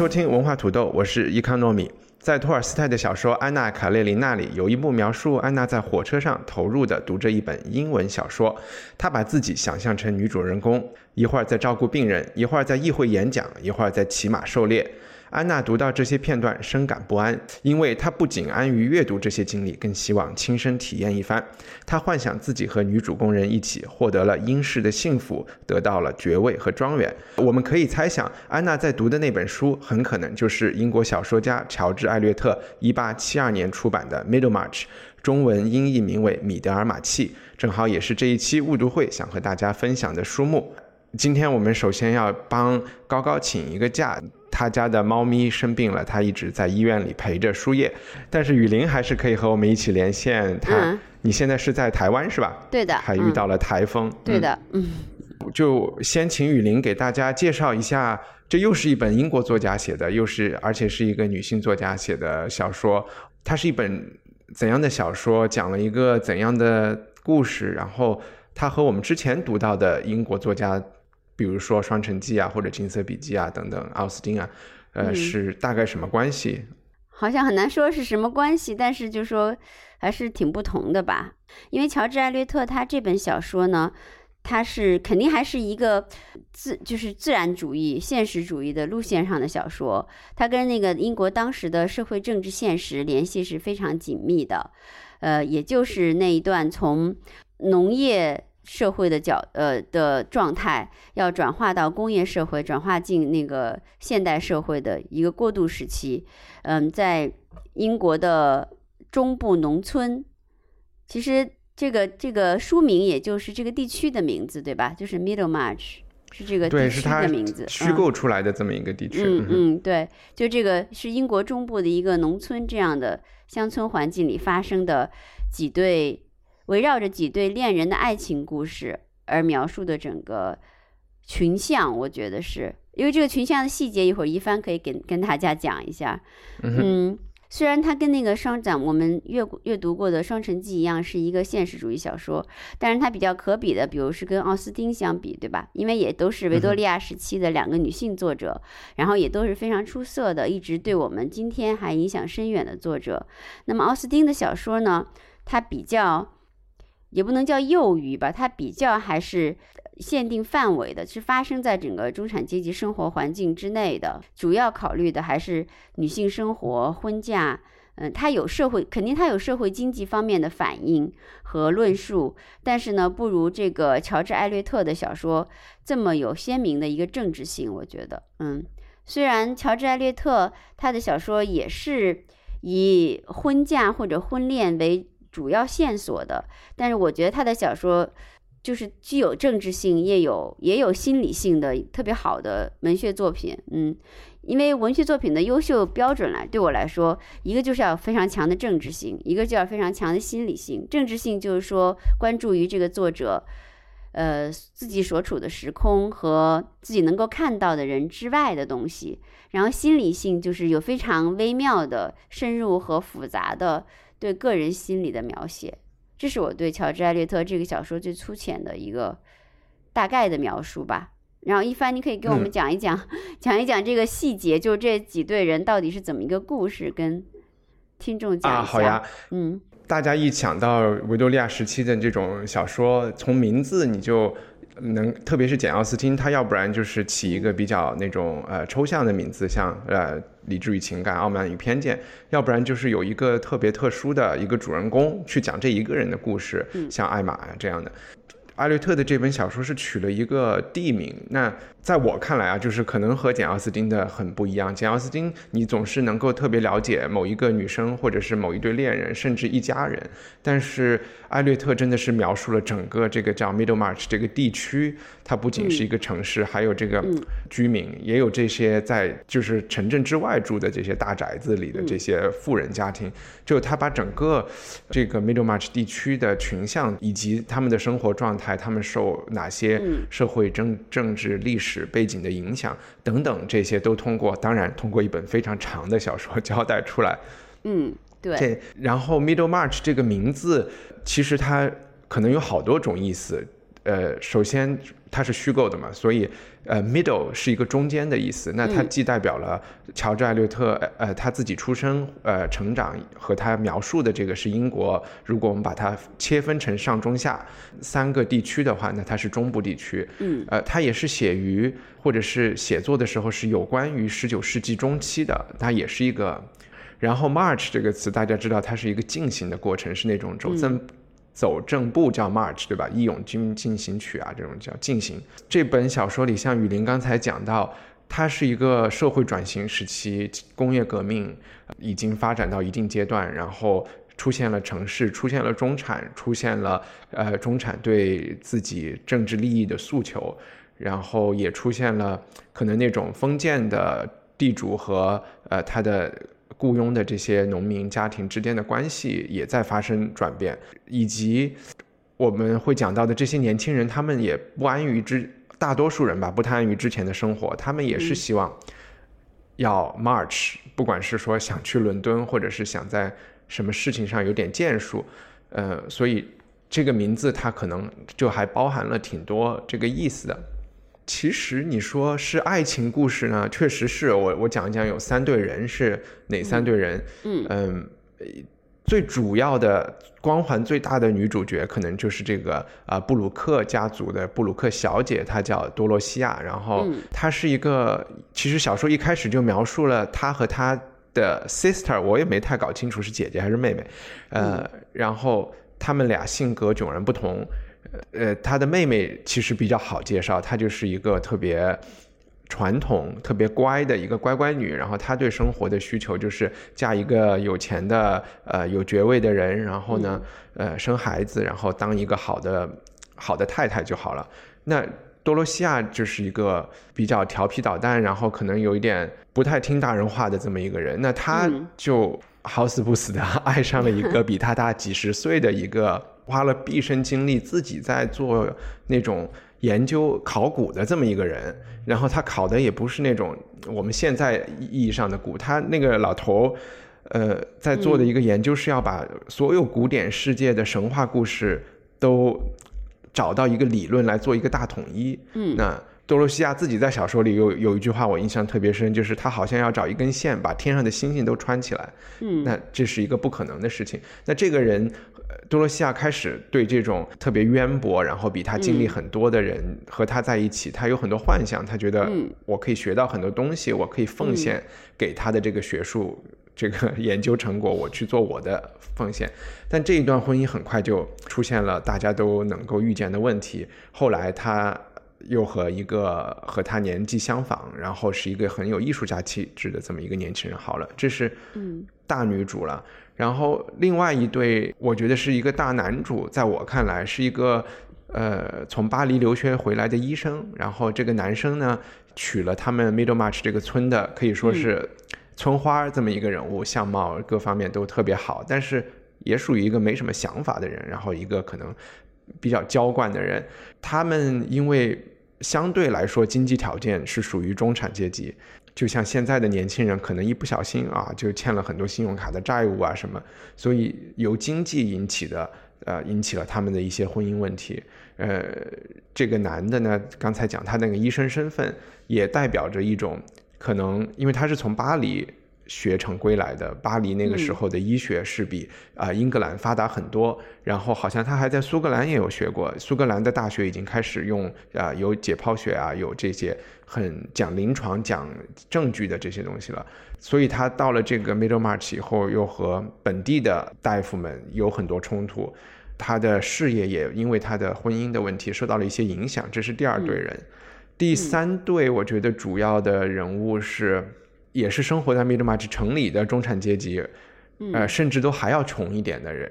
收听文化土豆，我是伊康糯米。在托尔斯泰的小说《安娜·卡列琳娜》里，有一幕描述安娜在火车上投入的读着一本英文小说，她把自己想象成女主人公，一会儿在照顾病人，一会儿在议会演讲，一会儿在骑马狩猎。安娜读到这些片段，深感不安，因为她不仅安于阅读这些经历，更希望亲身体验一番。她幻想自己和女主工人一起获得了英式的幸福，得到了爵位和庄园。我们可以猜想，安娜在读的那本书很可能就是英国小说家乔治·艾略特1872年出版的《Middlemarch》，中文音译名为《米德尔马契》，正好也是这一期误读会想和大家分享的书目。今天我们首先要帮高高请一个假，他家的猫咪生病了，他一直在医院里陪着输液，但是雨林还是可以和我们一起连线。他，嗯你现在是在台湾是吧？对的嗯还遇到了台风。嗯对的，嗯，就先请雨林给大家介绍一下，这又是一本英国作家写的，又是而且是一个女性作家写的小说。它是一本怎样的小说？讲了一个怎样的故事？然后它和我们之前读到的英国作家，比如说《双城记》啊，或者《金色笔记》啊等等，奥斯汀啊，呃，嗯是大概什么关系？好像很难说是什么关系，但是就说还是挺不同的吧。因为乔治·艾略特他这本小说呢，他是肯定还是一个自就是自然主义、现实主义的路线上的小说，他跟那个英国当时的社会政治现实联系是非常紧密的。呃，也就是那一段从农业社会的角呃的状态，要转化到工业社会，转化进那个现代社会的一个过渡时期。嗯，在英国的中部农村，其实这个这个书名也就是这个地区的名字，对吧？就是 Middlemarch 是这个，地区的名字，虚嗯构出来的这么一个地区。嗯哼嗯，对，就这个是英国中部的一个农村这样的乡村环境里发生的几对围绕着几对恋人的爱情故事而描述的整个群像，我觉得是因为这个群像的细节，一会儿一帆可以跟跟大家讲一下。嗯，虽然它跟那个双展我们阅阅读过的《双城记》一样是一个现实主义小说，但是它比较可比的，比如是跟奥斯汀相比，对吧？因为也都是维多利亚时期的两个女性作者，然后也都是非常出色的，一直对我们今天还影响深远的作者。那么奥斯汀的小说呢，它比较也不能叫幼鱼吧，它比较还是限定范围的，是发生在整个中产阶级生活环境之内的，主要考虑的还是女性生活、婚嫁。嗯，它有社会，肯定它有社会经济方面的反应和论述，但是呢，不如这个乔治·艾略特的小说这么有鲜明的一个政治性。我觉得，嗯，虽然乔治·艾略特他的小说也是以婚嫁或者婚恋为主要线索的，但是我觉得他的小说就是具有政治性，也有也有心理性的特别好的文学作品。嗯，因为文学作品的优秀标准来对我来说，一个就是要非常强的政治性，一个就要非常强的心理性。政治性就是说关注于这个作者。呃，自己所处的时空和自己能够看到的人之外的东西，然后心理性就是有非常微妙的、深入和复杂的对个人心理的描写。这是我对乔治·艾略特这个小说最粗浅的一个大概的描述吧。然后一帆，你可以给我们嗯讲一讲，讲一讲这个细节，就这几对人到底是怎么一个故事，跟听众讲一下。啊，好呀。嗯大家一想到维多利亚时期的这种小说，从名字你就能，特别是简·奥斯汀，他要不然就是起一个比较那种呃抽象的名字，像呃《理智与情感》《傲慢与偏见》，要不然就是有一个特别特殊的一个主人公去讲这一个人的故事，像艾玛呀这样的。艾略特的这本小说是取了一个地名，那在我看来啊，就是可能和简·奥斯汀的很不一样。简·奥斯汀，你总是能够特别了解某一个女生，或者是某一对恋人，甚至一家人。但是艾略特真的是描述了整个这个叫 Middlemarch 这个地区，它不仅是一个城市，还有这个居民，也有这些在就是城镇之外住的这些大宅子里的这些富人家庭。就他把整个这个 Middlemarch 地区的群像以及他们的生活状态，他们受哪些社会政政治历史背景的影响等等，这些都通过当然通过一本非常长的小说交代出来。嗯，对，这然后 Middlemarch 这个名字其实它可能有好多种意思。呃，首先它是虚构的嘛，所以呃，middle 是一个中间的意思。那它既代表了乔治艾略特呃呃他自己出生呃成长和他描述的这个是英国。如果我们把它切分成上中下三个地区的话，那它是中部地区。嗯，呃，它也是写于或者是写作的时候是有关于十九世纪中期的，它也是一个。然后 march 这个词，大家知道它是一个进行的过程，是那种走正、走正步叫 march，对吧？义勇军进行曲啊，这种叫进行。这本小说里，像雨林刚才讲到，它是一个社会转型时期，工业革命已经发展到一定阶段，然后出现了城市，出现了中产，出现了呃中产对自己政治利益的诉求，然后也出现了可能那种封建的地主和呃他的雇佣的这些农民家庭之间的关系也在发生转变，以及我们会讲到的这些年轻人，他们也不安于之，大多数人吧，不太安于之前的生活，他们也是希望要 march，不管是说想去伦敦，或者是想在什么事情上有点建树，呃，所以这个名字它可能就还包含了挺多这个意思的。其实你说是爱情故事呢，确实是我我讲一讲有三对人是哪三对人，嗯。嗯，呃最主要的光环最大的女主角可能就是这个啊、布鲁克家族的布鲁克小姐，她叫多罗西亚，然后嗯。她是一个，其实小说一开始就描述了她和她的 sister，我也没太搞清楚是姐姐还是妹妹，呃，然后他们俩性格迥然不同。呃，她的妹妹其实比较好介绍，她就是一个特别传统、特别乖的一个乖乖女。然后她对生活的需求就是嫁一个有钱的、呃有爵位的人，然后呢，呃生孩子，然后当一个好的好的太太就好了。那多罗西亚就是一个比较调皮捣蛋，然后可能有一点不太听大人话的这么一个人。那她嗯就好死不死的 爱上了一个比她大几十岁的一个，花了毕生精力自己在做那种研究考古的这么一个人。然后他考的也不是那种我们现在意义上的古，他那个老头。呃，在做的一个研究是要把所有古典世界的神话故事都找到一个理论来做一个大统一。嗯那多罗西亚自己在小说里有有一句话我印象特别深，就是他好像要找一根线把天上的星星都穿起来。嗯那这是一个不可能的事情。那这个人，呃多罗西亚开始对这种特别渊博，然后比他经历很多的人和他在一起，他有很多幻想，他觉得嗯我可以学到很多东西，我可以奉献给他的这个学术。这个 研究成果，我去做我的奉献，但这一段婚姻很快就出现了大家都能够预见的问题。后来他又和一个和他年纪相仿，然后是一个很有艺术家气质的这么一个年轻人好了，这是嗯大女主了。然后另外一对，我觉得是一个大男主，在我看来是一个呃从巴黎留学回来的医生。然后这个男生呢，娶了他们 Middlemarch 这个村的，可以说是村花这么一个人物，相貌各方面都特别好，但是也属于一个没什么想法的人。然后一个可能比较娇惯的人，他们因为相对来说经济条件是属于中产阶级，就像现在的年轻人，可能一不小心啊就欠了很多信用卡的债务啊什么，所以由经济引起的呃引起了他们的一些婚姻问题。呃，这个男的呢，刚才讲他那个医生身份，也代表着一种可能，因为他是从巴黎。学成归来的，巴黎那个时候的医学是比啊、英格兰发达很多。然后好像他还在苏格兰也有学过，苏格兰的大学已经开始用啊、有解剖学啊，有这些很讲临床、讲证据的这些东西了。所以他到了这个 Middlemarch 以后，又和本地的大夫们有很多冲突，他的事业也因为他的婚姻的问题受到了一些影响。这是第二队人。第三队，我觉得主要的人物是。也是生活在 Middlemarch 城里的中产阶级，呃，甚至都还要穷一点的人，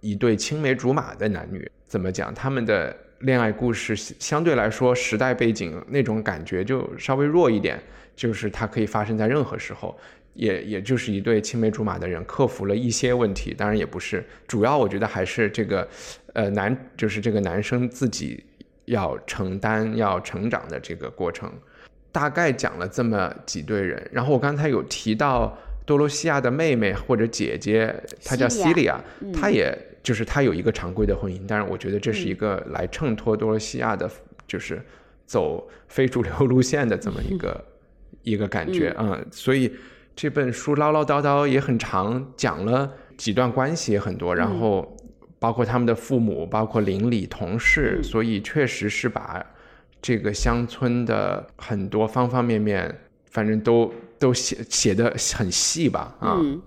一对青梅竹马的男女，怎么讲？他们的恋爱故事相对来说时代背景那种感觉就稍微弱一点，就是它可以发生在任何时候，也也就是一对青梅竹马的人克服了一些问题，当然也不是主要，我觉得还是这个，呃，男就是这个男生自己要承担要成长的这个过程。大概讲了这么几对人，然后我刚才有提到多罗西亚的妹妹或者姐姐，她叫西利亚，她也就是她有一个常规的婚姻，但是我觉得这是一个来衬托多罗西亚的，就是走非主流路线的这么一个 一个感觉嗯，所以这本书唠唠叨叨也很长，讲了几段关系也很多，然后包括他们的父母，包括邻里同事，所以确实是把。这个乡村的很多方方面面，反正都都写写的很细吧？啊，嗯，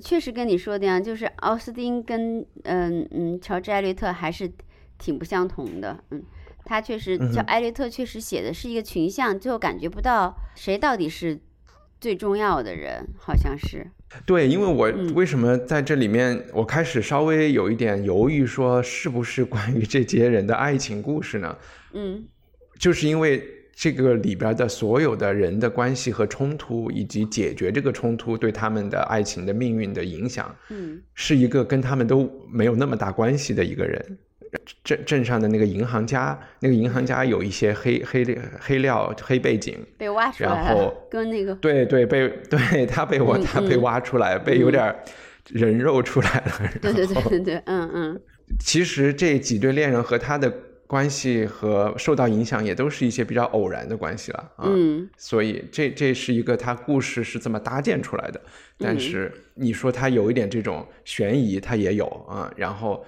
确实跟你说的就是奥斯汀跟嗯嗯乔治艾略特还是挺不相同的。嗯，他确实，叫艾略特确实写的是一个群像，最后感觉不到谁到底是最重要的人，好像是。对，因为我为什么在这里面，我开始稍微有一点犹豫，说是不是关于这些人的爱情故事呢？嗯。就是因为这个里边的所有的人的关系和冲突，以及解决这个冲突对他们的爱情的命运的影响，嗯，是一个跟他们都没有那么大关系的一个人。镇镇上的那个银行家，那个银行家有一些黑黑黑料黑背景，被挖出来然后跟那个对对被对他被我他被挖出来，被有点人肉出来了。对对对对对，嗯嗯。其实这几对恋人和他的。关系和受到影响也都是一些比较偶然的关系了啊，嗯，所以这这是一个他故事是这么搭建出来的，但是你说他有一点这种悬疑，他也有啊，然后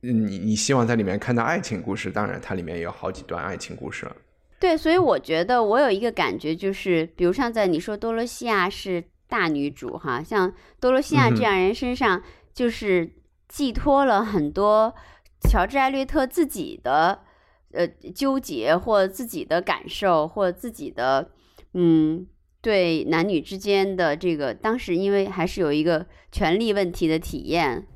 你你希望在里面看到爱情故事，当然它里面也有好几段爱情故事了。对，所以我觉得我有一个感觉就是，比如像在你说多罗西亚是大女主哈，像多罗西亚这样人身上就是寄托了很多。乔治·艾略特自己的呃纠结，或自己的感受，或自己的嗯，对男女之间的这个，当时因为还是有一个权力问题的体验，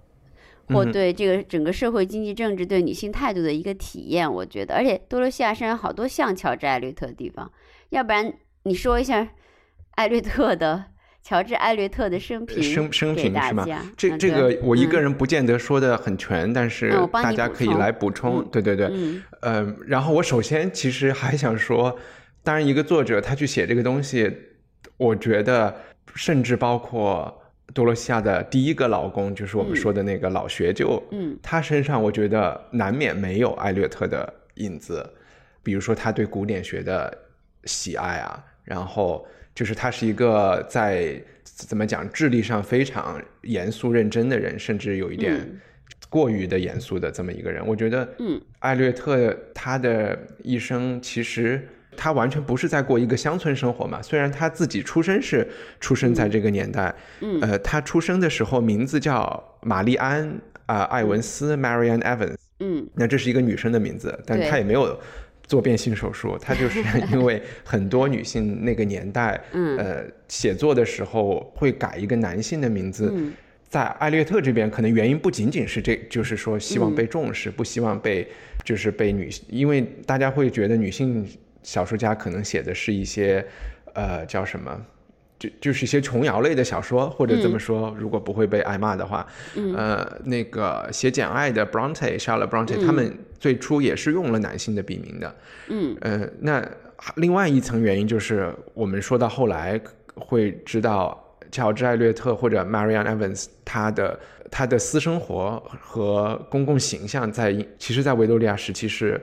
或对这个整个社会经济政治对女性态度的一个体验，我觉得，而且多罗西亚身上好多像乔治·艾略特的地方，要不然你说一下艾略特的。乔治·艾略特的生平，生生平是吗？这这这个我一个人不见得说的很全，但是大家可以来补充。对对对，嗯，然后我首先其实还想说，当然一个作者他去写这个东西，我觉得甚至包括多罗西亚的第一个老公，就是我们说的那个老学究，嗯，他身上我觉得难免没有艾略特的影子，比如说他对古典学的喜爱啊，然后。就是他是一个在怎么讲智力上非常严肃认真的人，甚至有一点过于的严肃的这么一个人。我觉得，嗯，艾略特他的一生其实他完全不是在过一个乡村生活嘛。虽然他自己出生是出生在这个年代，嗯，呃，他出生的时候名字叫玛丽安啊艾文斯 （Marianne Evans），嗯，那这是一个女生的名字，但她也没有。做变性手术，他就是因为很多女性那个年代，呃，写作的时候会改一个男性的名字，在艾略特这边，可能原因不仅仅是这，就是说希望被重视，不希望被就是被女，因为大家会觉得女性小说家可能写的是一些，呃，叫什么？就就是一些琼瑶类的小说，或者这么说，如果不会被挨骂的话，呃，那个写《简爱》的 Bronte、Charlotte Bronte，他们最初也是用了男性的笔名的。嗯，呃，那另外一层原因就是，我们说到后来会知道，乔治·艾略特或者 Marianne Evans 他的他的私生活和公共形象在其实，在维多利亚时期是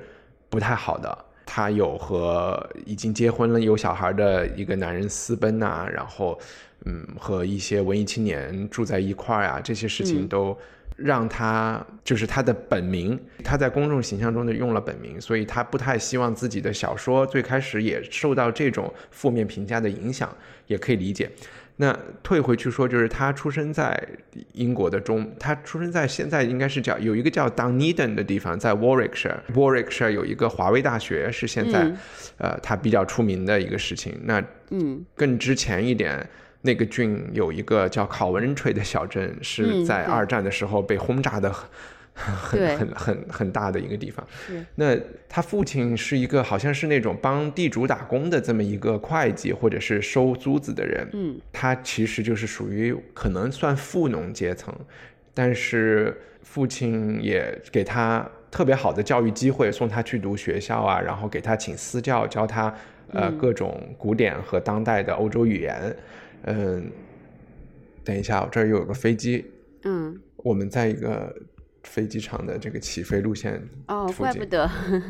不太好的。他有和已经结婚了有小孩的一个男人私奔呐、然后嗯和一些文艺青年住在一块儿啊，这些事情嗯都让他就是他的本名，他在公众形象中的用了本名，所以他不太希望自己的小说最开始也受到这种负面评价的影响，也可以理解。那退回去说，就是他出生在英国的中，他出生在现在应该是叫有一个叫 Dunedin 的地方，在 Warwickshire。Warwickshire 有一个华威大学，是现在、嗯呃他比较出名的一个事情。那嗯更之前一点，那个郡有一个叫考文垂的小镇，是在二战的时候被轰炸的很很很很很大的一个地方。是。那他父亲是一个好像是那种帮地主打工的这么一个会计或者是收租子的人，嗯。他其实就是属于可能算富农阶层，但是父亲也给他特别好的教育机会，送他去读学校啊，然后给他请私教，教他呃嗯。各种古典和当代的欧洲语言。嗯，等一下，我这儿又有个飞机，嗯。我们在一个飞机场的这个起飞路线哦，怪不得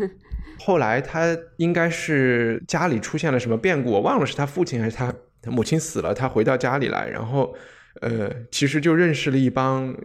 后来他应该是家里出现了什么变故，我忘了是他父亲还是他他母亲死了，他回到家里来，然后呃，其实就认识了一帮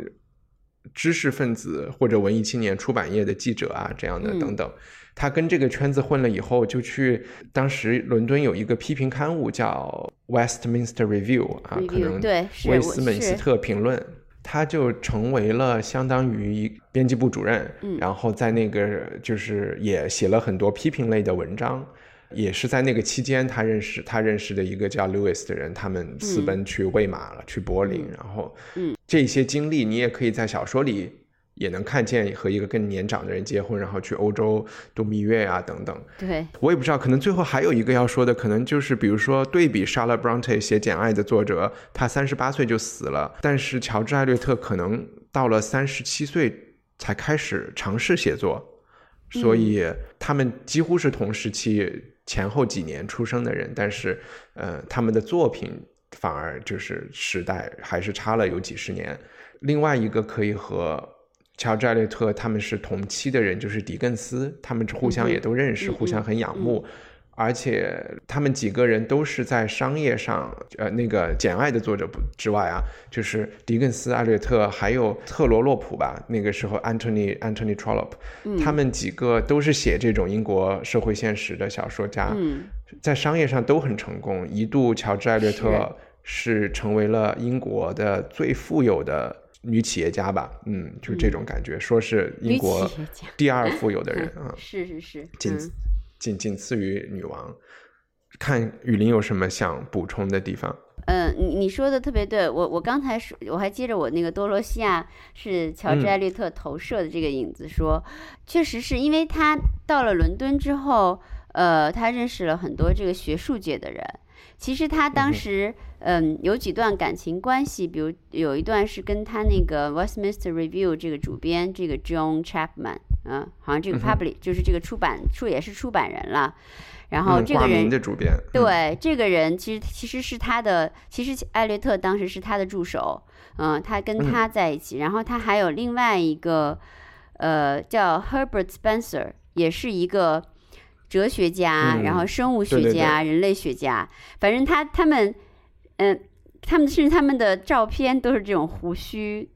知识分子或者文艺青年、出版业的记者啊这样的嗯等等。他跟这个圈子混了以后，就去当时伦敦有一个批评刊物叫 Westminster Review 啊，可能威斯敏斯特评论。他就成为了相当于一编辑部主任，嗯。然后在那个就是也写了很多批评类的文章，也是在那个期间，他认识他认识的一个叫 Louis 的人，他们私奔去魏玛了，去柏林，然后嗯。这些经历你也可以在小说里也能看见，和一个更年长的人结婚，然后去欧洲度蜜月啊等等。对，我也不知道，可能最后还有一个要说的，可能就是比如说对比 Charlotte Bronte 写《简爱》的作者，他三十八岁就死了，但是乔治·艾略特可能到了三十七岁才开始尝试写作，所以他们几乎是同时期前后几年出生的人，但是呃，他们的作品反而就是时代还是差了有几十年。另外一个可以和乔治·艾略特他们是同期的人，就是狄更斯，他们互相也都认识，嗯互相很仰慕。而且他们几个人都是在商业上，呃，那个《简爱》的作者不之外啊，就是狄更斯、艾略特，还有特罗洛普吧，那个时候 Anthony Anthony Trollope，、他们几个都是写这种英国社会现实的小说家，嗯在商业上都很成功。一度，乔治·艾略特是成为了英国的最富有的女企业家吧，嗯，就这种感觉，说是英国第二富有的人 啊。是是是，仅嗯仅仅次于女王。看雨林有什么想补充的地方？嗯，你你说的特别对，我我刚才说，我还接着我那个多罗西亚是乔治嗯艾略特投射的这个影子说，确实是因为他到了伦敦之后，呃，他认识了很多这个学术界的人。其实他当时，嗯，有几段感情关系，比如有一段是跟他那个 Westminster Review 这个主编这个 John Chapman，嗯、好像这个 public、就是这个出版处也是出版人了。然后这个人名的主编，嗯，对，这个人其实其实是他的，其实艾略特当时是他的助手，嗯、他跟他在一起，然后他还有另外一个，呃，叫 Herbert Spencer，也是一个哲学家，然后嗯生物对对学家、人类学家，反正他他们，嗯、他们甚至他们的照片都是这种胡须。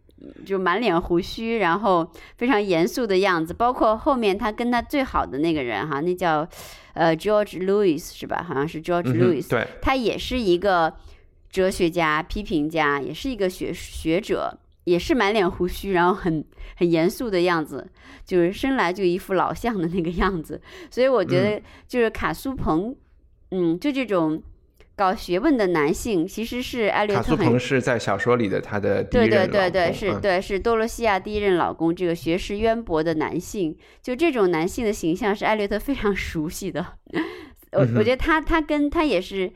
就满脸胡须，然后非常严肃的样子，包括后面他跟他最好的那个人哈，那叫呃 George Louis 是吧？好像是 George Louis，、对，他也是一个哲学家、批评家，也是一个学学者，也是满脸胡须，然后很很严肃的样子，就是生来就一副老相的那个样子。所以我觉得，就是卡苏鹏，嗯，就这种搞学问的男性，其实是艾略卡苏鹏是在小说里的他的第一对对任老对对，公嗯是对是多罗西亚第一任老公，这个学识渊博的男性，就这种男性的形象是艾略特非常熟悉的。我我觉得他他跟他也是，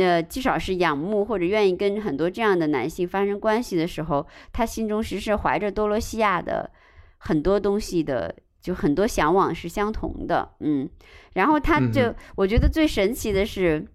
呃，至少是仰慕或者愿意跟很多这样的男性发生关系的时候，他心中其实是怀着多罗西亚的很多东西的，就很多向往是相同的，嗯。然后他就、嗯我觉得最神奇的是。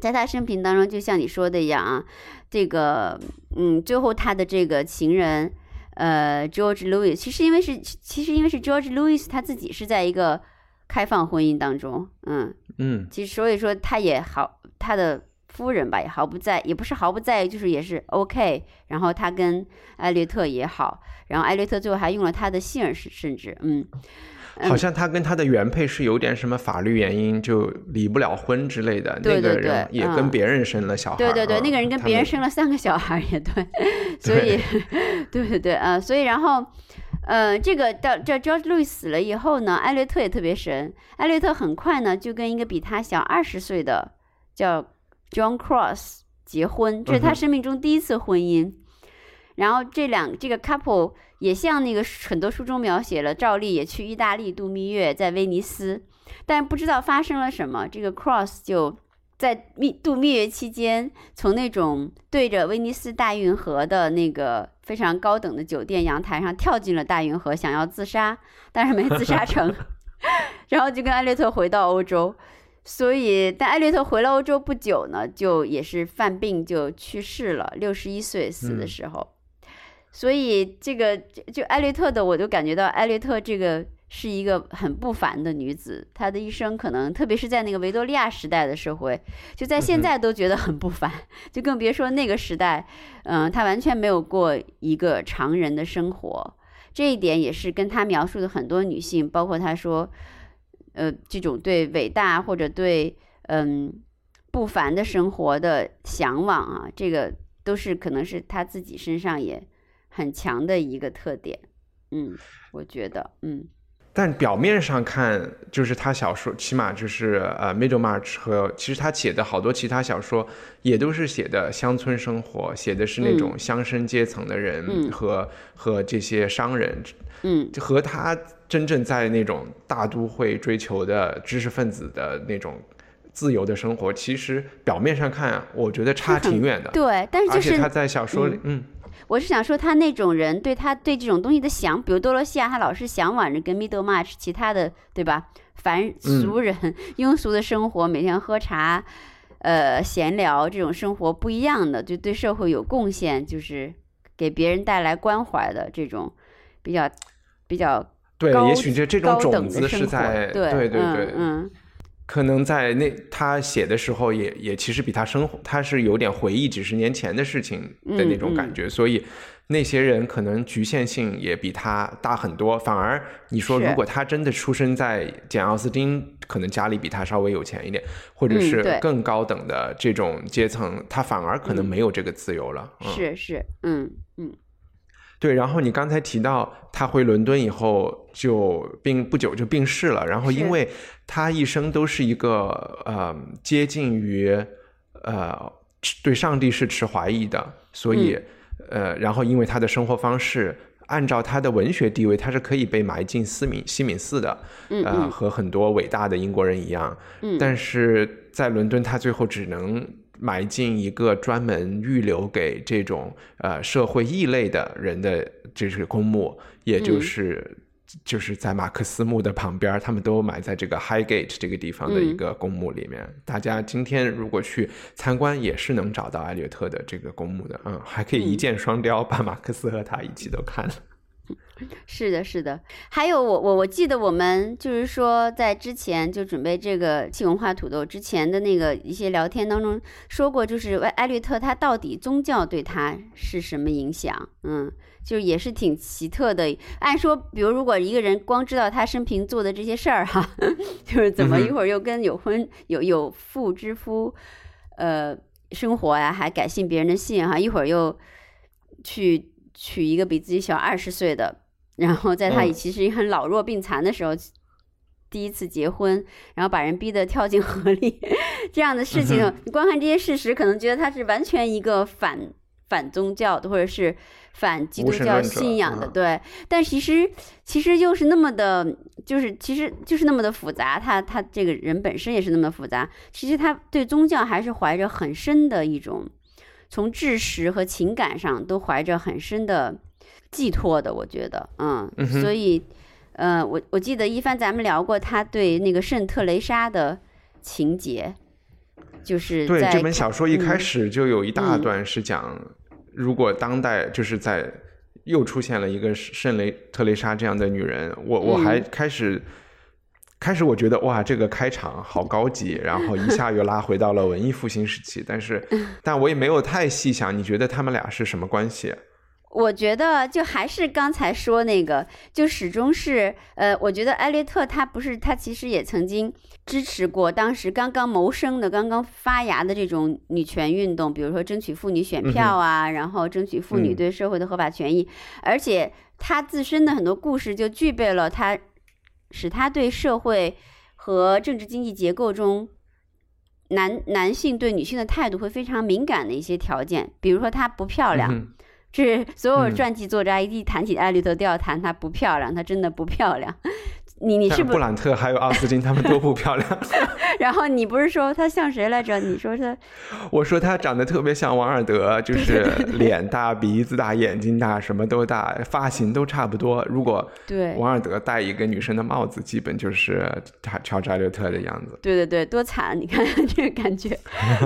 在他生平当中，就像你说的一样啊，这个嗯，最后他的这个情人，呃，George Louis，其实因为是其实因为是 George Louis 他自己是在一个开放婚姻当中，嗯，嗯其实所以说他也好，他的夫人吧也毫不在，也不是毫不在意，就是也是 OK。然后他跟艾略特也好，然后艾略特最后还用了他的姓儿，甚甚至嗯，好像他跟他的原配是有点什么法律原因，就离不了婚之类的。对对那个人也跟别人生了小孩。对对对，啊那个人跟别人生了三个小孩也对，所以对对对，呃，所以然后。呃，这个到这 George Louis 死了以后呢，艾略特也特别神。艾略特很快呢就跟一个比他小二十岁的叫 John Cross 结婚，这是他生命中第一次婚姻。然后这两这个 couple 也像那个很多书中描写了，照例也去意大利度蜜月，在威尼斯，但不知道发生了什么，这个 Cross 就在蜜度蜜月期间，从那种对着威尼斯大运河的那个非常高等的酒店阳台上跳进了大运河，想要自杀，但是没自杀成 然后就跟艾略特回到欧洲。所以，但艾略特回了欧洲不久呢，就也是犯病就去世了，六十一岁死的嗯时候。所以这个就就艾略特的，我就感觉到艾略特这个是一个很不凡的女子，她的一生可能特别是在那个维多利亚时代的社会，就在现在都觉得很不凡，就更别说那个时代，嗯、她完全没有过一个常人的生活。这一点也是跟她描述的很多女性，包括她说，呃，这种对伟大或者对嗯不凡的生活的向往啊，这个都是可能是他自己身上也很强的一个特点。嗯，我觉得，嗯但表面上看，就是他小说，起码就是呃《Middlemarch》和其实他写的好多其他小说，也都是写的乡村生活，写的是那种乡绅阶层的人嗯和、和这些商人，嗯就和他真正在那种大都会追求的知识分子的那种自由的生活，其实表面上看，我觉得差挺远的。对，但是就是他在小说里，嗯我是想说，他那种人对他对这种东西的想，比如多罗西亚，他老是向往着跟 Middlemarch 其他的，对吧？凡俗人、庸俗的生活，每天喝茶，呃，闲聊这种生活不一样的，就对社会有贡献，就是给别人带来关怀的这种比较比较对，也许这这种种子。是在对对对对嗯嗯可能在那他写的时候也，也其实比他生活，他是有点回忆几十年前的事情的那种感觉，所以那些人可能局限性也比他大很多。反而你说，如果他真的出生在简奥斯汀，可能家里比他稍微有钱一点，或者嗯是更高等的这种阶层，他反而可能没有这个自由了。嗯是是，嗯嗯对，然后你刚才提到他回伦敦以后就病不久就病逝了，然后因为他一生都是一个呃接近于呃对上帝是持怀疑的，所以、嗯呃，然后因为他的生活方式。按照他的文学地位，他是可以被埋进西敏西敏寺的，呃，和很多伟大的英国人一样。嗯，但是在伦敦，他最后只能埋进一个专门预留给这种呃社会异类的人的这是公墓，也就嗯是、就是在马克思墓的旁边，他们都埋在这个 Highgate 这个地方的一嗯个公墓里面。大家今天如果去参观，也是能找到艾略特的这个公墓的，嗯，还可以一箭双雕，把马克思和他一起都看了。是的，是的，还有我我我记得我们就是说在之前就准备这个气文化土豆之前的那个一些聊天当中说过，就是艾艾略特他到底宗教对他是什么影响？嗯，就也是挺奇特的。按说，比如如果一个人光知道他生平做的这些事儿哈，就是怎么一会儿又跟有婚有有妇之夫，呃，生活呀，还改信别人的信哈，一会儿又去娶一个比自己小二十岁的。然后在他嗯其实很老弱病残的时候，第一次结婚，然后把人逼得跳进河里，这样的事情，嗯你观看这些事实，可能觉得他是完全一个反反宗教的，或者是反基督教信仰的，嗯对。但其实其实又是那么的，就是其实就是那么的复杂，他他这个人本身也是那么的复杂。其实他对宗教还是怀着很深的一种，从知识和情感上都怀着很深的寄托的，我觉得，嗯，嗯所以，呃，我我记得一帆咱们聊过他对那个圣特雷莎的情节，就是对这本小说一开嗯始就有一大嗯段是讲，如果当代就是在又出现了一个圣雷特雷莎这样的女人，我我还嗯开始。开始我觉得哇，这个开场好高级，然后一下又拉回到了文艺复兴时期，但是，但我也没有太细想，你觉得他们俩是什么关系？我觉得就还是刚才说那个，就始终是呃，我觉得艾略特他不是他其实也曾经支持过当时刚刚谋生的、刚刚发芽的这种女权运动，比如说争取妇女选票啊，然后争取妇女嗯对社会的合法权益，而且他自身的很多故事就具备了他使他对社会和政治经济结构中。男男性对女性的态度会非常敏感的一些条件，比如说她不漂亮，嗯这是所有嗯传记作家一谈起艾略特都要谈她不漂亮，她真的不漂亮。你你是布？兰特还有奥斯汀他们都不漂亮。然后你不是说她像谁来着？你说她 我说她长得特别像王尔德，就是脸大、鼻子大、眼睛大，什么都大，发型都差不多。如果对王尔德戴一个女生的帽子，基本就是他乔治艾略特的样子。对对对，多惨！你看 这个感觉。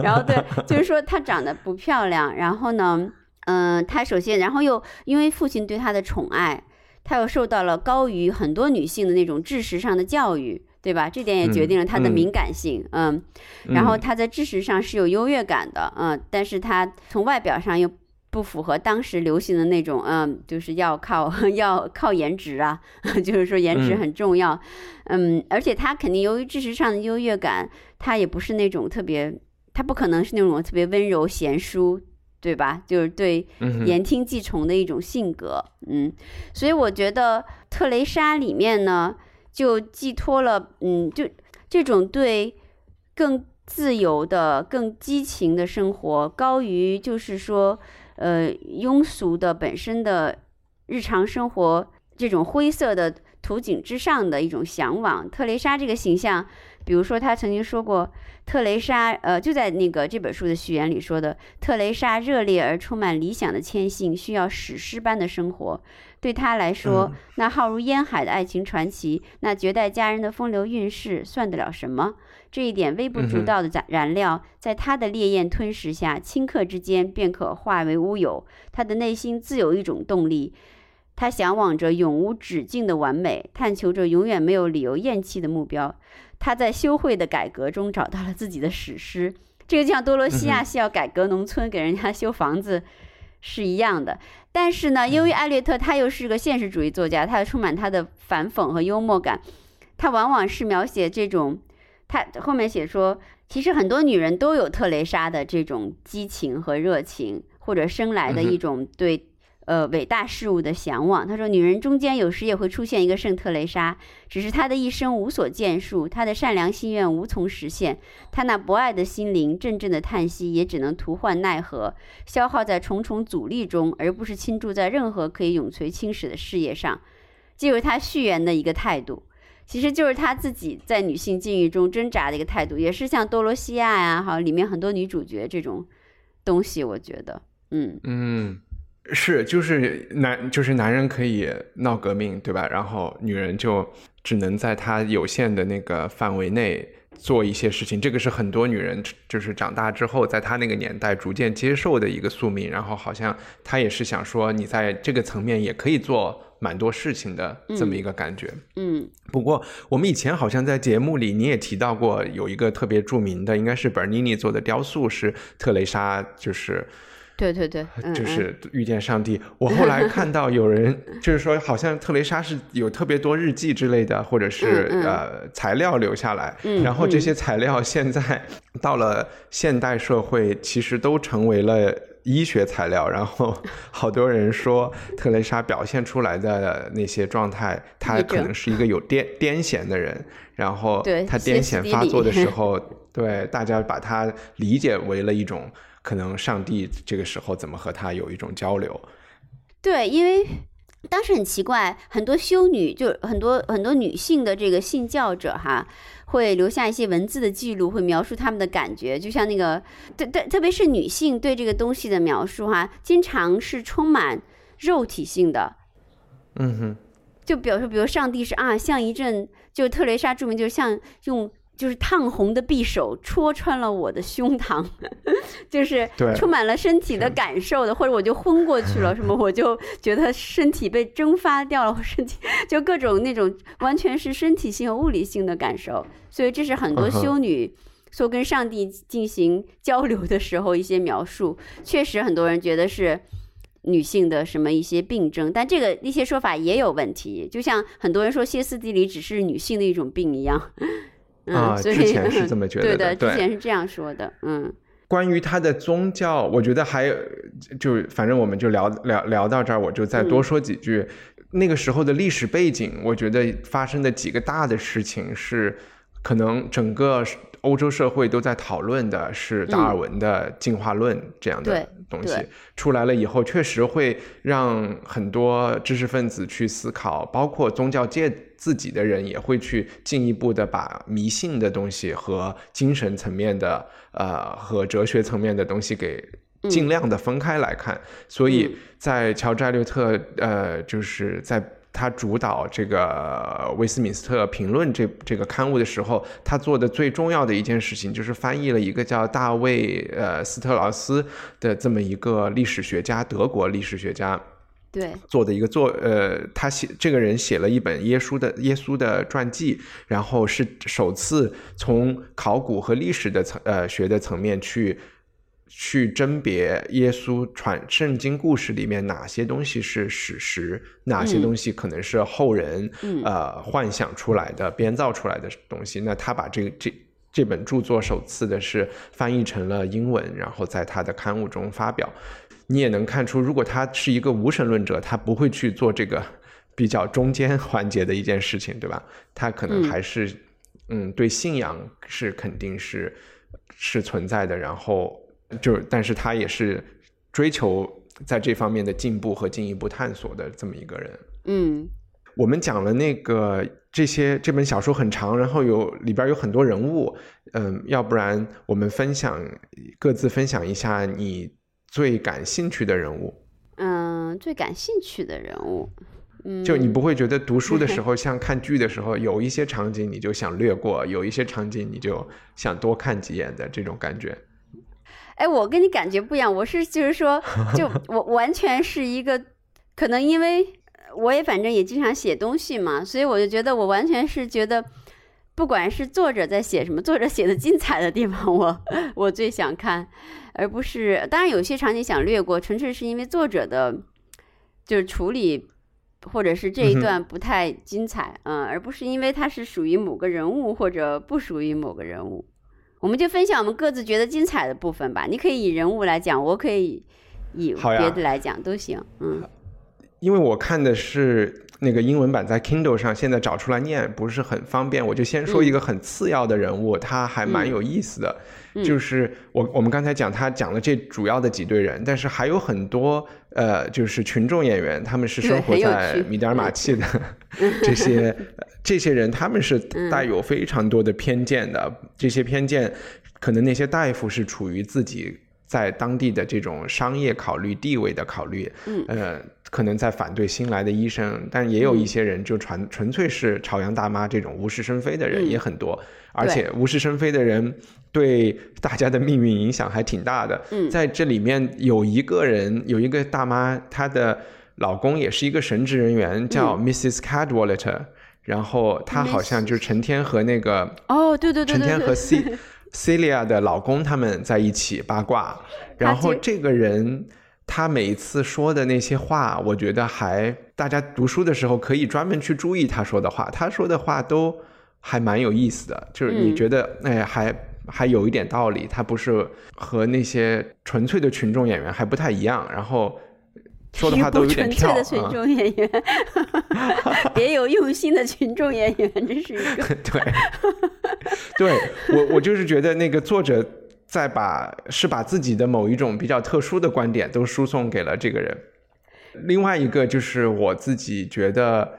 然后对，就是说她长得不漂亮，然后呢，嗯、她首先，然后又因为父亲对她的宠爱，她又受到了高于很多女性的那种知识上的教育。对吧？这点也决定了她的嗯敏感性，嗯然后嗯她在知识上是有优越感的，嗯，但是她从外表上又不符合当时流行的那种，嗯，就是要靠 要靠颜值啊，就是说颜值嗯很重要，嗯，而且她肯定由于知识上的优越感，她也不是那种特别，她不可能是那种特别温柔贤淑。对吧？就是对言听计从的一种性格，嗯，所以我觉得特蕾莎里面呢，就寄托了，嗯，就这种对更自由的、更激情的生活，高于就是说，呃，庸俗的本身的日常生活这种灰色的图景之上的一种向往。特蕾莎这个形象，比如说他曾经说过，特蕾莎，呃，就在那个这本书的序言里说的，特蕾莎热烈而充满理想的谦信，需要史诗般的生活。对他来说，嗯那浩如烟海的爱情传奇，那绝代佳人的风流韵事，算得了什么？这一点微不足道的燃燃料，在他的烈焰吞噬下，顷刻之间便可化为乌有。他的内心自有一种动力，他向往着永无止境的完美，探求着永远没有理由厌弃的目标。他在修会的改革中找到了自己的史诗。这个就像多罗西亚嗯需要改革农村，给人家修房子是一样的。但是呢，由于艾略特他又是个现实主义作家，他充满他的反讽和幽默感，他往往是描写这种，他后面写说，其实很多女人都有特蕾莎的这种激情和热情，或者生来的一种对。呃，伟大事物的向往。他说，女人中间有时也会出现一个圣特蕾莎，只是她的一生无所建树，她的善良心愿无从实现，她那博爱的心灵阵阵的叹息也只能徒唤奈何，消耗在重重阻力中，而不是倾注在任何可以永垂青史的事业上。这就是他序言的一个态度，其实就是他自己在女性境遇中挣扎的一个态度，也是像多罗西亚呀，好里面很多女主角这种东西，我觉得，嗯。嗯，是，就是男，就是男人可以闹革命，对吧？然后女人就只能在她有限的那个范围内做一些事情。这个是很多女人就是长大之后，在她那个年代逐渐接受的一个宿命。然后好像她也是想说，你在这个层面也可以做蛮多事情的这么一个感觉。嗯不过，我们以前好像在节目里你也提到过，有一个特别著名的，应该是本尼尼做的雕塑，是特蕾莎，就是对对对，就是遇见上帝。我后来看到有人就是说，好像特蕾莎是有特别多日记之类的，或者是嗯嗯。呃材料留下来，嗯。然后这嗯。些材料现在到了现代社会，其实都成为了。医学材料，然后 好多人说特蕾莎表现出来的那些状态，她可能是一个有癫癫痫的人，然后对她癫痫发作的时候，对大家把她理解为了一种可能上帝这个时候怎么和他有一种交流。对，因为当时很奇怪，很多修女就很多很多女性的这个信教者哈，会留下一些文字的记录，会描述他们的感觉，就像那个对对，特别是女性对这个东西的描述哈，经常是充满肉体性的。嗯哼，就比如说，比如上帝是啊，像一阵，就特蕾莎著名，就是像用就是烫红的匕首戳穿了我的胸膛，就是充满了身体的感受的，或者我就昏过去了，什么我就觉得身体被蒸发掉了，我身体就各种那种完全是身体性和物理性的感受，所以这是很多修女说跟上帝进行交流的时候一些描述，确实很多人觉得是。女性的什么一些病症，但这个一些说法也有问题，就像很多人说歇斯底里只是女性的一种病一样，嗯，啊之前是这么 觉得的对的对。之前是这样说的，嗯。关于他的宗教，我觉得还有，就反正我们就聊聊聊到这儿，我就再多说几句。那个时候的历史背景，我觉得发生的几个大的事情是，可能整个欧洲社会都在讨论的是达尔文的进化论这样的东西、对出来了以后，确实会让很多知识分子去思考，包括宗教界自己的人也会去进一步的把迷信的东西和精神层面的呃和哲学层面的东西给尽量的分开来看。所以在乔治艾略特呃就是在。他主导这个呃威斯敏斯特评论这这个刊物的时候，他做的最重要的一件事情就是翻译了一个叫大卫呃斯特劳斯的这么一个历史学家，德国历史学家对，做的一个作呃，他写这个人写了一本耶稣的耶稣的传记，然后是首次从考古和历史的层呃学的层面去去甄别耶稣传圣经故事里面哪些东西是史实，哪些嗯东西可能是后人、嗯呃幻想出来的、编造出来的东西。那他把这个这这本著作首次的是翻译成了英文，然后在他的刊物中发表。你也能看出，如果他是一个无神论者，他不会去做这个比较中间环节的一件事情，对吧？他可能嗯还是嗯对信仰是肯定是是存在的，然后就但是他也是追求在这方面的进步和进一步探索的这么一个人。嗯我们讲了那个这些这本小说很长，然后有里边有很多人物，嗯，要不然我们分享各自分享一下你最感兴趣的人物，嗯，最感兴趣的人物，嗯，就你不会觉得读书的时 候像看剧的时候，有一些场景你就想略过，有一些场景你就想多看几眼的这种感觉。哎，我跟你感觉不一样，我是就是说，就 我完全是一个，可能因为我也反正也经常写东西嘛，所以我就觉得我完全是觉得，不管是作者在写什么，作者写的精彩的地方 我，我最想看，而不是当然有些场景想略过，纯粹是因为作者的，就是处理。或者是这一段不太精彩，嗯，而不是因为它是属于某个人物或者不属于某个人物。我们就分享我们各自觉得精彩的部分吧。你可以以人物来讲，我可以以别的来讲，都行。嗯因为我看的是那个英文版，在 Kindle 上，现在找出来念不是很方便，我就先说一个很次要的人物，他还蛮有意思的。嗯就是我我们刚才讲，他讲了这主要的几对人，但是还有很多呃，就是群众演员，他们是生活在米德尔马契的 这些呃这些人，他们是带有非常多的偏见的。这些偏见，可能那些大夫是处于自己在当地的这种商业考虑、地位的考虑，嗯。呃，可能在反对新来的医生，但也有一些人就纯纯粹是朝阳大妈这种无事生非的人嗯。也很多，而且无事生非的人对大家的命运影响还挺大的。嗯在这里面有一个人，有一个大妈，她的老公也是一个神职人员，叫嗯 Mrs. Cadwallader，、然后她好像就是成天和那个哦，对对对成天和，C Celia 的老公他们在一起八卦，然后这个人他每一次说的那些话，我觉得还大家读书的时候可以专门去注意他说的话，他说的话都还蛮有意思的，就是你嗯觉得哎还。还有一点道理，他不是和那些纯粹的群众演员还不太一样，然后说的话都有点跳纯粹跳的群啊。众演员，别有用心的群众演员，这是一个。对，对我我就是觉得那个作者在把是把自己的某一种比较特殊的观点都输送给了这个人。另外一个就是我自己觉得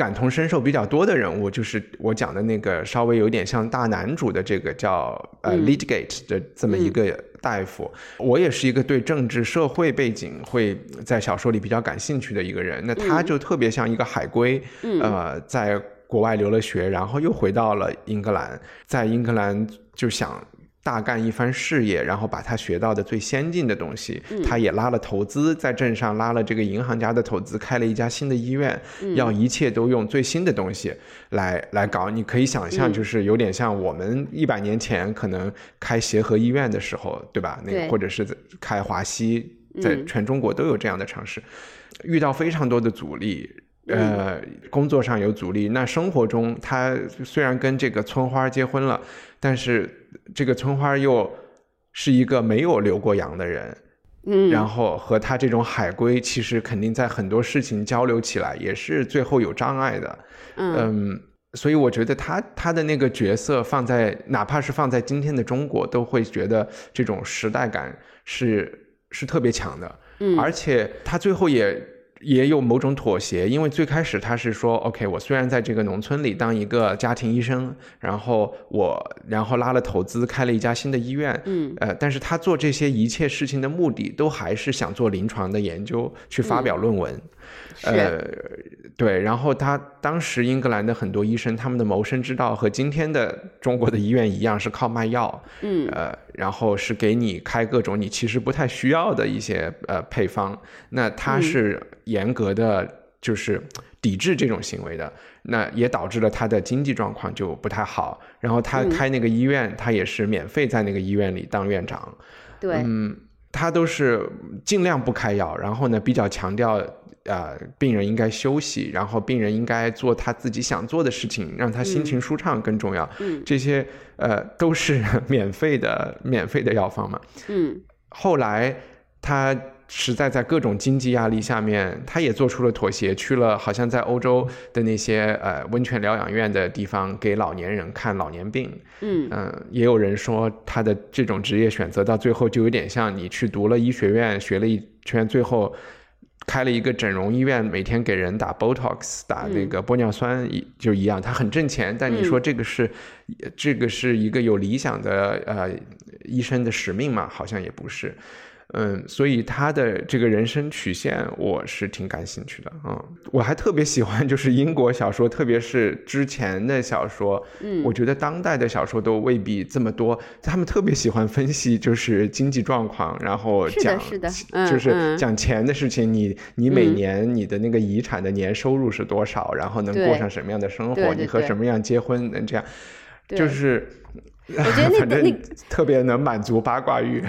感同身受比较多的人物，就是我讲的那个稍微有点像大男主的这个叫呃嗯 Leadgate 的这么一个大夫。我也是一个对政治社会背景会在小说里比较感兴趣的一个人。那他嗯就特别像一个海归，嗯呃，在国外留了学，然后又回到了英格兰，在英格兰就想。大干一番事业，然后把他学到的最先进的东西，他也拉了投资，在镇上拉了这个银行家的投资，开了一家新的医院，要一切都用最新的东西来来搞。你可以想象，就是有点像我们一百年前可能开协和医院的时候，对吧？那个或者是在开华西，在全中国都有这样的尝试，遇到非常多的阻力。呃，工作上有阻力，那生活中他虽然跟这个村花结婚了，但是这个村花又是一个没有留过洋的人，嗯，然后和他这种海归其实肯定在很多事情交流起来也是最后有障碍的，嗯，所以我觉得他他的那个角色放在哪怕是放在今天的中国，都会觉得这种时代感是是特别强的，嗯，而且他最后也。也有某种妥协，因为最开始他是说，OK，我虽然在这个农村里当一个家庭医生，然后我然后拉了投资开了一家新的医院，嗯，呃，但是他做这些一切事情的目的都还是想做临床的研究，去发表论文，呃，对，然后他当时英格兰的很多医生，他们的谋生之道和今天的中国的医院一样，是靠卖药，嗯，呃，然后是给你开各种你其实不太需要的一些呃配方，那他是。严格的就是抵制这种行为的，那也导致了他的经济状况就不太好。然后他开那个医院，他也是免费在那个医院里当院长。对，嗯，他都是尽量不开药，然后呢比较强调呃病人应该休息，然后病人应该做他自己想做的事情，让他心情舒畅更重要。嗯，这些呃都是 免费的免费的药方嘛。嗯，后来他。实在在各种经济压力下面，他也做出了妥协，去了好像在欧洲的那些呃温泉疗养院的地方给老年人看老年病。嗯嗯，也有人说他的这种职业选择到最后就有点像你去读了医学院，学了一圈，最后开了一个整容医院，每天给人打 Botox，打那个玻尿酸一就一样，他很挣钱。但你说这个是这个是一个有理想的呃医生的使命嘛？好像也不是。嗯，所以他的这个人生曲线我是挺感兴趣的啊。我还特别喜欢就是英国小说，特别是之前的小说。嗯，我觉得当代的小说都未必这么多。他们特别喜欢分析就是经济状况，然后讲是的，是的，就是讲钱的事情。你你每年你的那个遗产的年收入是多少？然后能过上什么样的生活？你和什么样结婚能这样？就是我觉得 那那特别能满足八卦欲。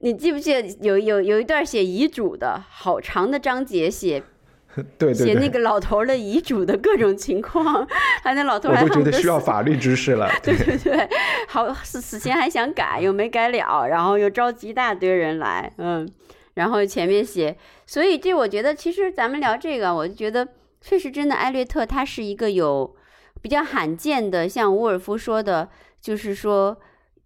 你记不记得有有有一段写遗嘱的好长的章节写，对对写那个老头的遗嘱的各种情况，还那老头还我都觉得需要法律知识了。对对对，好死死前还想改又没改了，然后又召集一大堆人来，嗯，然后前面写，所以这我觉得其实咱们聊这个，我就觉得确实真的艾略特他是一个有比较罕见的，像伍尔夫说的，就是说。